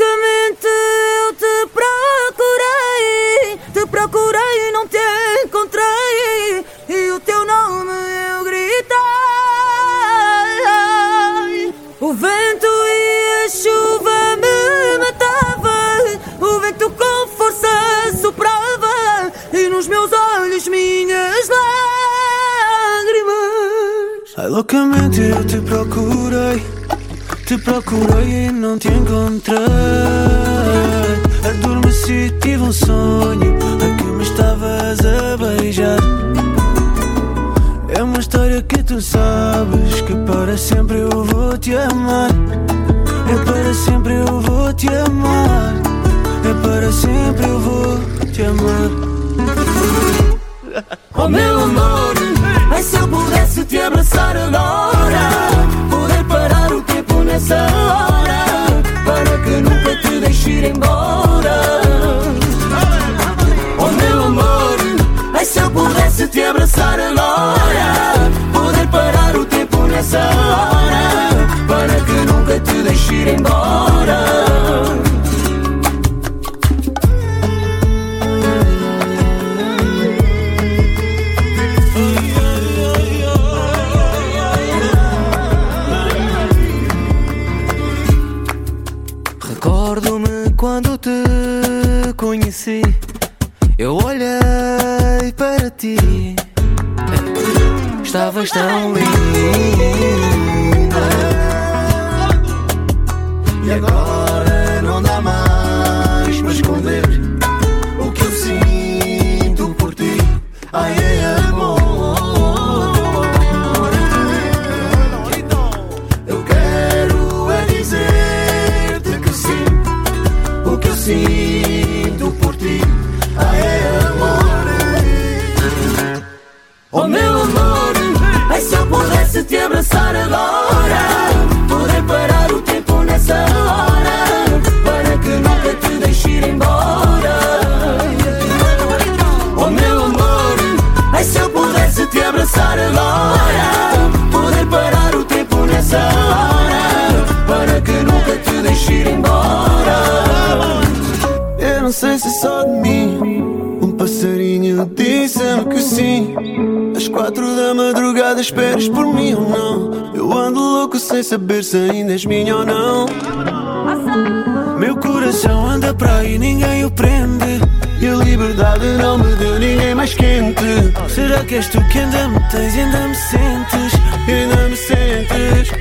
Loucamente eu te procurei, te procurei e não te encontrei, e o teu nome eu gritei. O vento e a chuva me matavam, o vento com força soprava, e nos meus olhos minhas lágrimas. Ai, loucamente eu te procurei, te procurei e não te encontrei. Adormeci, tive um sonho a que me estavas a beijar. É uma história que tu sabes que para sempre eu vou te amar. É para sempre eu vou te amar. É para sempre eu vou te amar. Oh meu amor, ai se eu pudesse te abraçar agora nessa hora Para que nunca te deixe ir embora Oh meu amor, ai se eu pudesse te abraçar agora Poder parar o tempo nessa hora Para que nunca te deixe ir embora conheci. Eu olhei para ti. Estavas tão linda. E agora não dá mais para esconder o que eu sinto por ti. Ai, abraçar agora Poder parar o tempo nessa hora Para que nunca te deixe ir embora Oh meu amor, ai se eu pudesse te abraçar agora Poder parar o tempo nessa hora Para que nunca te deixe ir embora Eu não sei se é só de mim. Um passarinho disse-me que sim. Às quatro da madrugada esperas por mim ou não? Eu ando louco sem saber se ainda és minha ou não. Meu coração anda para aí, ninguém o prende. E a liberdade não me deu ninguém mais quente Será que és tu que ainda me tens ainda me sentes ainda me sentes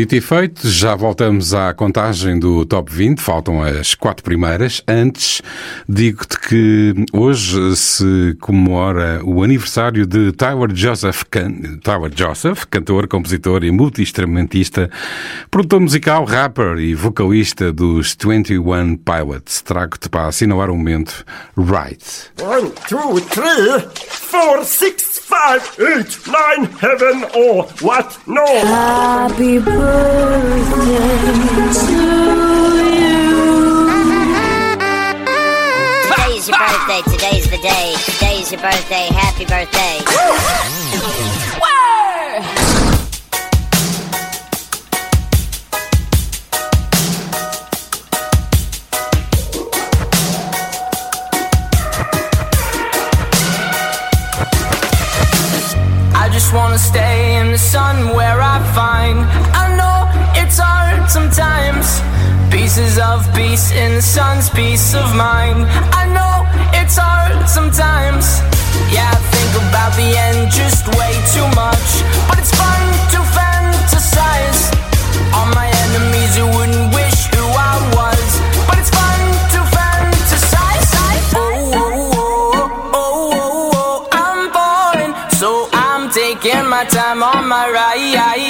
Dito e feito, já voltamos à contagem do Top 20, faltam as quatro primeiras. Antes, digo-te que hoje se comemora o aniversário de Tyler Joseph, Can- Tyler Joseph cantor, compositor e multi-instrumentista, produtor musical, rapper e vocalista dos 21 Pilots. Trago-te para assinalar o momento Right. One, two, three, four, six, five, eight, nine, heaven or what? No. Happy birthday to you. Today's your birthday, today's the day. Today's your birthday, happy birthday. I just wanna stay in the sun where I find. I know it's hard sometimes. Pieces of peace in the sun's peace of mind. I know it's hard sometimes. Yeah, I think about the end just way too much. But it's fun to fantasize. All my enemies who wouldn't wish who I was. But it's fun to fantasize. Oh, oh, oh, oh, oh, oh, I'm falling, so I'm taking my time on my ride.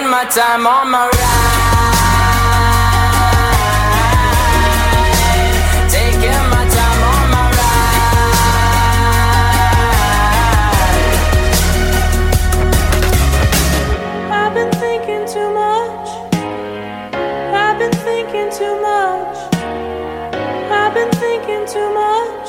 Taking my time on my ride. Taking my time on my I've been thinking too much. I've been thinking too much. I've been thinking too much.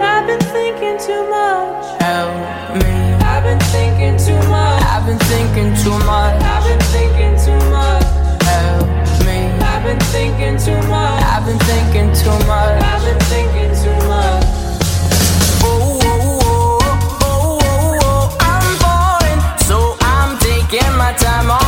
I've been thinking too much. Help me. I've been thinking too much. I've been thinking too much. I've been thinking too much. Help me. I've been thinking too much. I've been thinking too much. I've been thinking too much. Oh, oh, oh, oh, oh, oh, I'm falling, so I'm taking my time on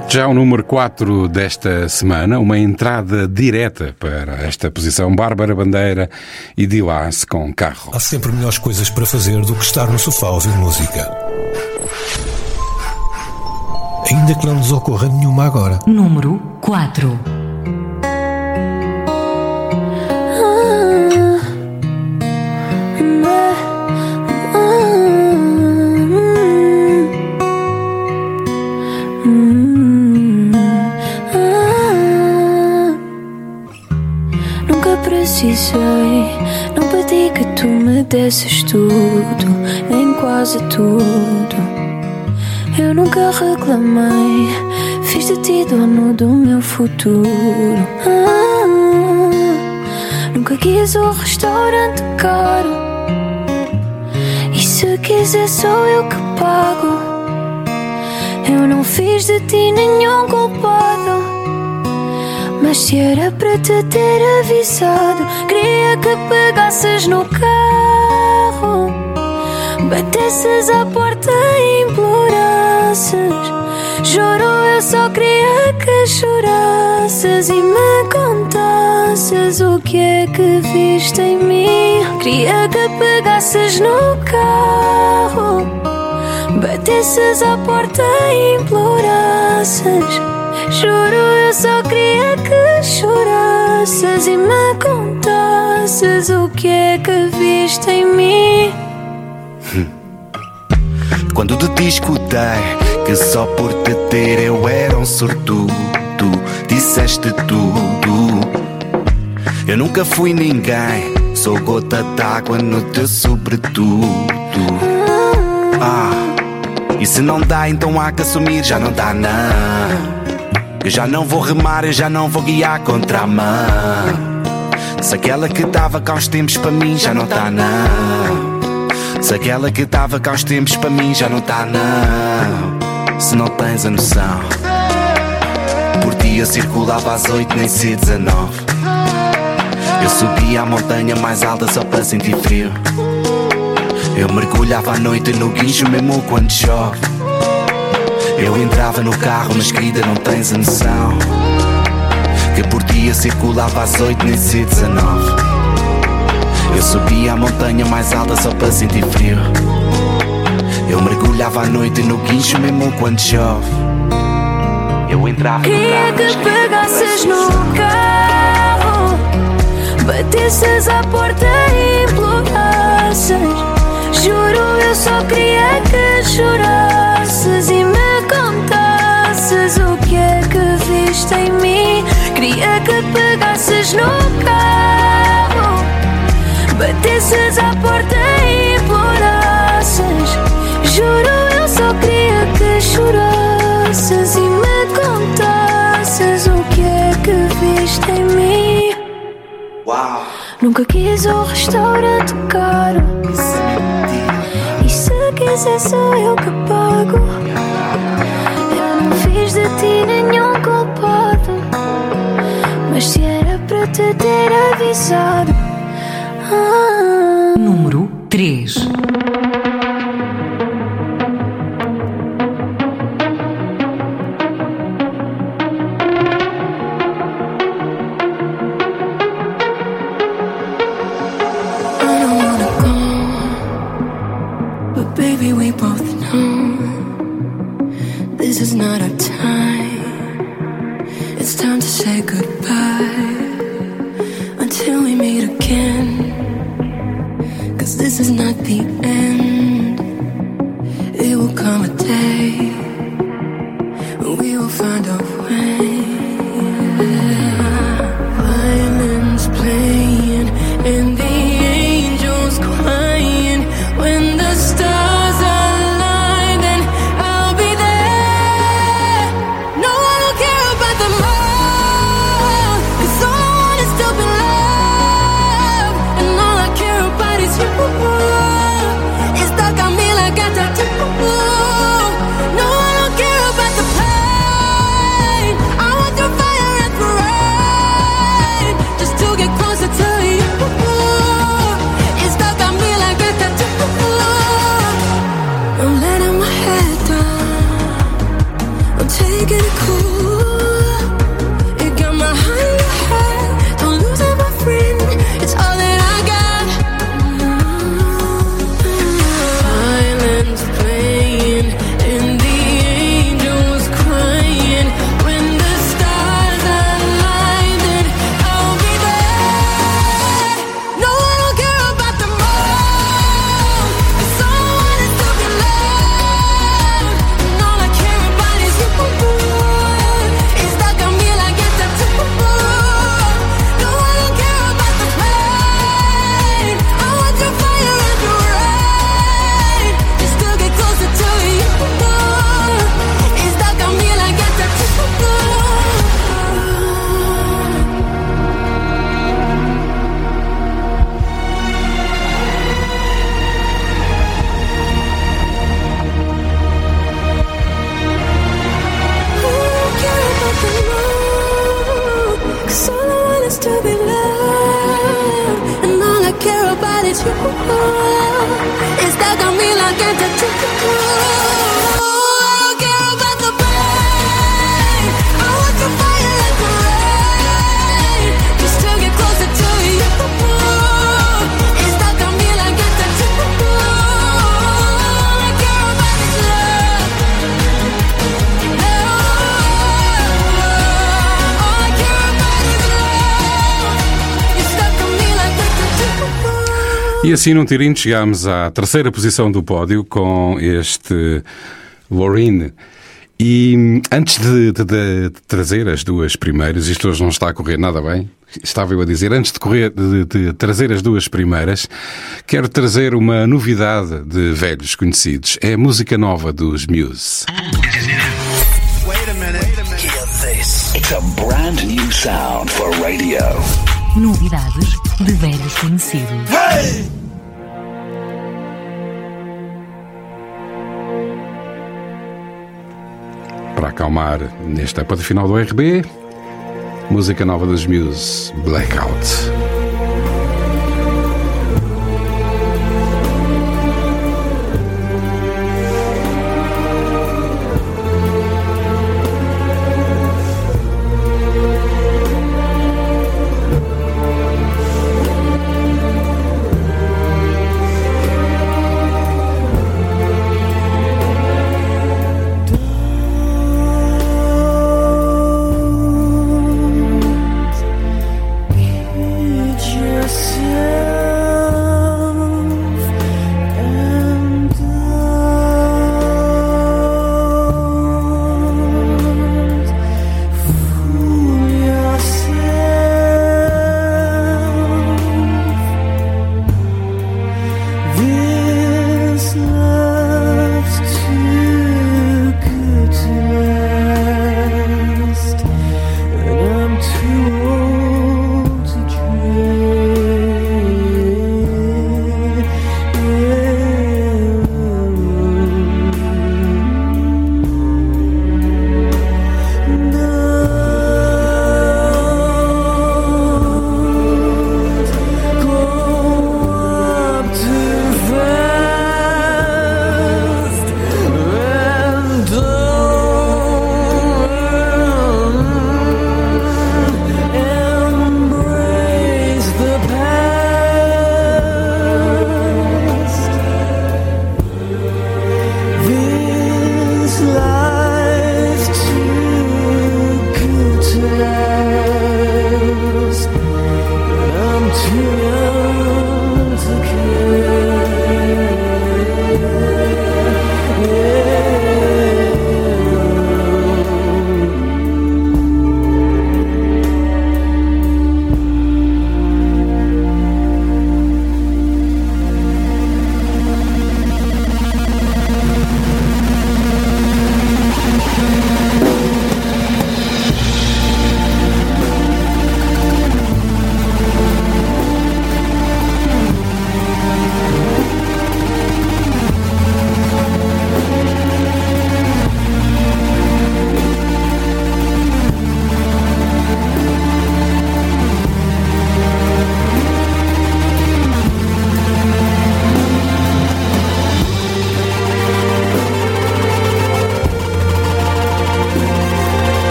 Que já o número 4 desta semana? Uma entrada direta para esta posição. Bárbara Bandeira e Dilas com carro. Há sempre melhores coisas para fazer do que estar no sofá a ouvir música. Ainda que não nos ocorra nenhuma agora. Número 4. Não pedi que tu me desses tudo, nem quase tudo. Eu nunca reclamei, fiz de ti dono do meu futuro. Ah, nunca quis o restaurante caro. E se quiser, sou eu que pago. Eu não fiz de ti nenhum culpado. Mas se era para te ter avisado, queria que pegasses no carro, batesses à porta e implorasses. Juro, eu só queria que chorasses e me contasses o que é que viste em mim. Queria que pegasses no carro, batesses à porta e implorasses. Juro, eu só queria que chorasses e me contasses o que é que viste em mim. Quando de ti escutei que só por te ter eu era um sortudo, disseste tudo. Eu nunca fui ninguém, sou gota d'água no teu sobretudo. Ah, e se não dá, então há que assumir, já não dá, não. Eu já não vou remar, eu já não vou guiar contra a mão. Se aquela que dava cá uns tempos para mim já não tá não. Se aquela que dava cá uns tempos para mim já não tá não. Se não tens a noção. Por dia circulava às oito, nem se 19. Eu subia a montanha mais alta só para sentir frio. Eu mergulhava à noite no guincho mesmo quando chove. Eu entrava no carro, mas querida, não tens a noção. Que por dia circulava às oito, nem se 19. Eu subia a montanha mais alta só para sentir frio. Eu mergulhava à noite no guincho mesmo quando chove. Eu entrava no Queria carro, mas que pegasses no carro, batesses à porta e implorasses. Juro, eu só queria que chorasses que viste em mim. Queria que pegasses no carro, batesses à porta e implorasses. Juro, eu só queria que chorasses e me contasses o que é que viste em mim. Nunca quis o restaurante caro. E se quiser, sou eu que pago. Eu não fiz de ti nenhum te ter avisado. Ah. Número 3. Assim, num tirinho, chegámos à terceira posição do pódio com este Loreen. E hum, antes de, de- de- trazer as duas primeiras, isto hoje não está a correr nada bem, estava eu a dizer, antes de, correr, de, de trazer as duas primeiras, quero trazer uma novidade de velhos conhecidos. É a música nova dos Muse. Hear this. It's a brand new sound for radio. Novidades de velhos conhecidos. Para acalmar nesta etapa de final do RB, música nova dos Muse, Blackout.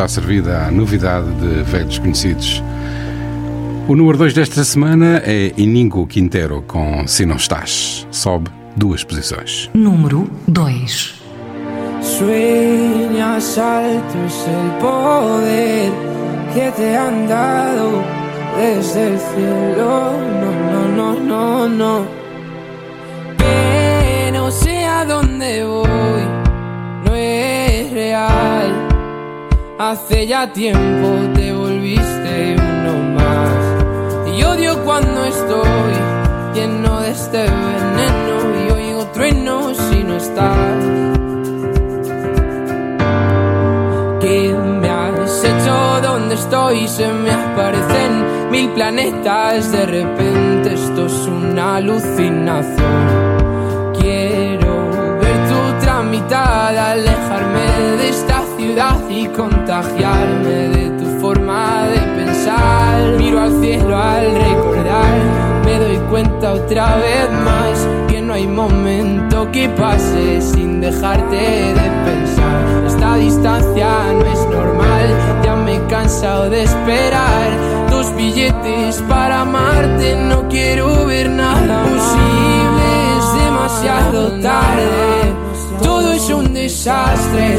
Está servida a novidade de velhos conhecidos. O número 2 desta semana é Inigo Quintero com Se Não Estás. Sobe duas posições. Número 2. Sueñas alto es el poder que te han dado desde el cielo. No, no, no, no, no. Que no sé a dónde voy, Hace ya tiempo te volviste uno más. Y odio cuando estoy lleno de este veneno y oigo truenos si no estás. ¿Qué me has hecho? ¿Dónde estoy? Se me aparecen mil planetas. De repente esto es una alucinación. Quiero ver tu tramitada, alejarme de esta y contagiarme de tu forma de pensar. Miro al cielo al recordar, me doy cuenta otra vez más que no hay momento que pase sin dejarte de pensar. Esta distancia no es normal, ya me he cansado de esperar. Dos billetes para amarte, no quiero ver nada posible, es demasiado tarde. Todo es un desastre,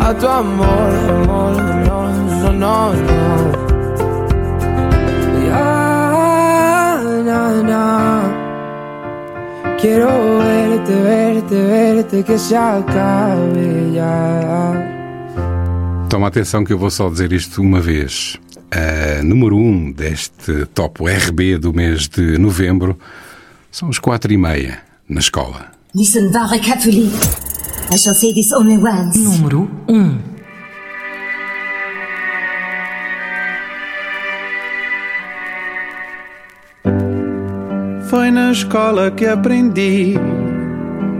a tu amor, amor, no, no, no, no. Ya, na, na. Quiero verte, verte, verte, que se acabe ya. Toma atenção que eu vou só dizer isto uma vez. A número 1 um deste top RB do mês de novembro são os 4 e meia na escola. Listen very carefully. I shall say this only once. Número 1. Foi na escola que aprendi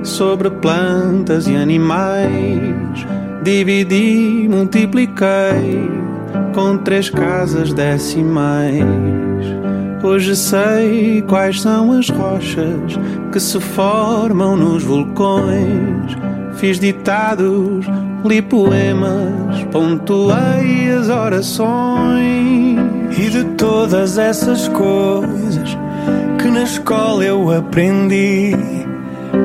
sobre plantas e animais. Dividi, multipliquei com três casas decimais. Hoje sei quais são as rochas que se formam nos vulcões. Fiz ditados, li poemas, pontuei as orações. E de todas essas coisas que na escola eu aprendi,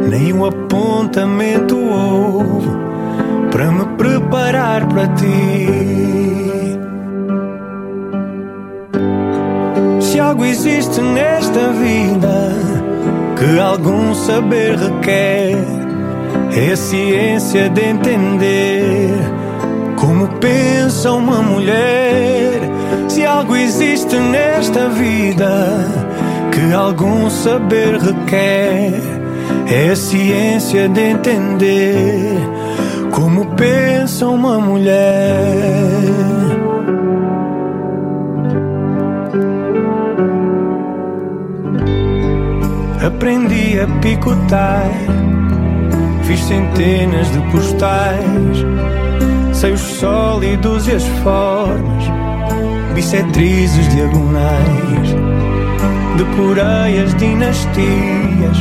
nem um apontamento houve para me preparar para ti. Se algo existe nesta vida que algum saber requer, é ciência de entender como pensa uma mulher. Se algo existe nesta vida que algum saber requer, é ciência de entender como pensa uma mulher. Aprendi a picotar, fiz centenas de postais, sei os sólidos e as formas bissetrizes diagonais. Decorei as dinastias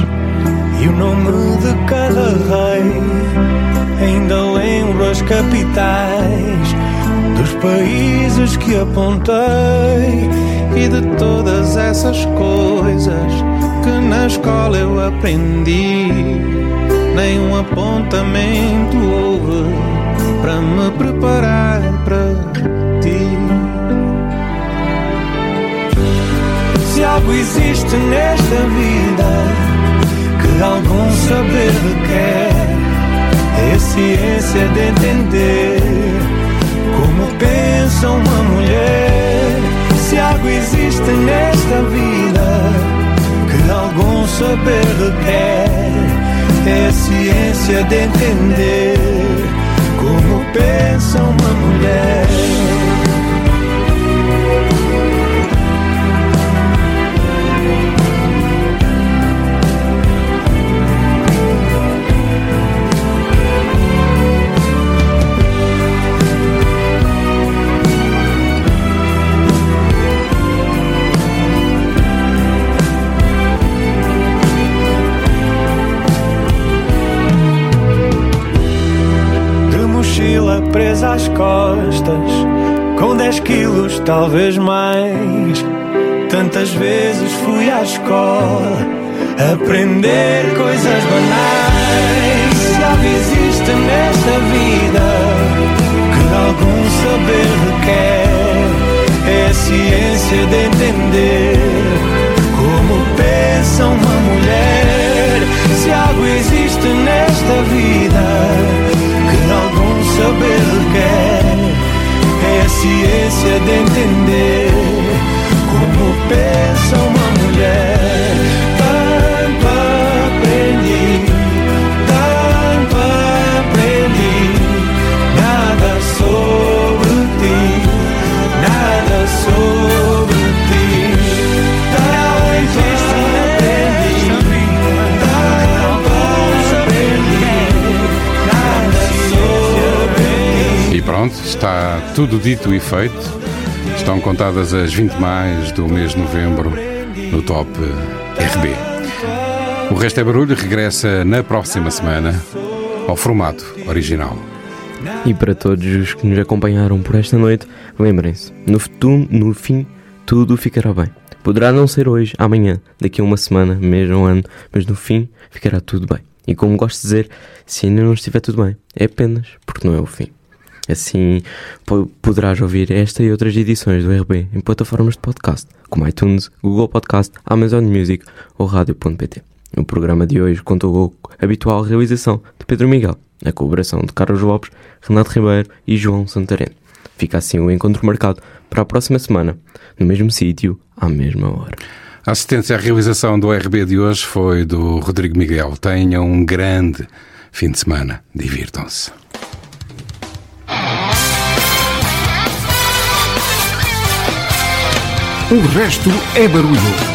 e o nome de cada rei. Ainda lembro as capitais dos países que apontei e de todas essas coisas que na escola eu aprendi. Nenhum apontamento houve para me preparar para ti. Se algo existe nesta vida que algum saber requer, é a ciência de entender como pensa uma mulher. Se algo existe nesta vida que algum saber requer, é ciência de entender como pensa uma mulher. Às costas, com 10 quilos, talvez mais. Tantas vezes fui à escola aprender coisas banais. Algo existe nesta vida que algum saber requer, é a ciência de entender como pensa uma mulher. Se algo existe nesta vida que algum saber requer, é a ciência de entender como pensa uma mulher. Pronto, está tudo dito e feito. Estão contadas as 20 mais do mês de novembro no Top RB. O resto é barulho, regressa na próxima semana ao formato original. E para todos os que nos acompanharam por esta noite, lembrem-se, no, futu- no fim tudo ficará bem. Poderá não ser hoje, amanhã, daqui a uma semana, ou um ano, mas no fim ficará tudo bem. E como gosto de dizer, se ainda não estiver tudo bem, é apenas porque não é o fim. Assim, po- poderás ouvir esta e outras edições do RB em plataformas de podcast, como iTunes, Google Podcast, Amazon Music ou Rádio.pt. O programa de hoje contou com a habitual realização de Pedro Miguel, a colaboração de Carlos Lopes, Renato Ribeiro e João Santareno. Fica assim o encontro marcado para a próxima semana, no mesmo sítio, à mesma hora. A assistência à realização do RB de hoje foi do Rodrigo Miguel. Tenham um grande fim de semana. Divirtam-se. O resto é barulho.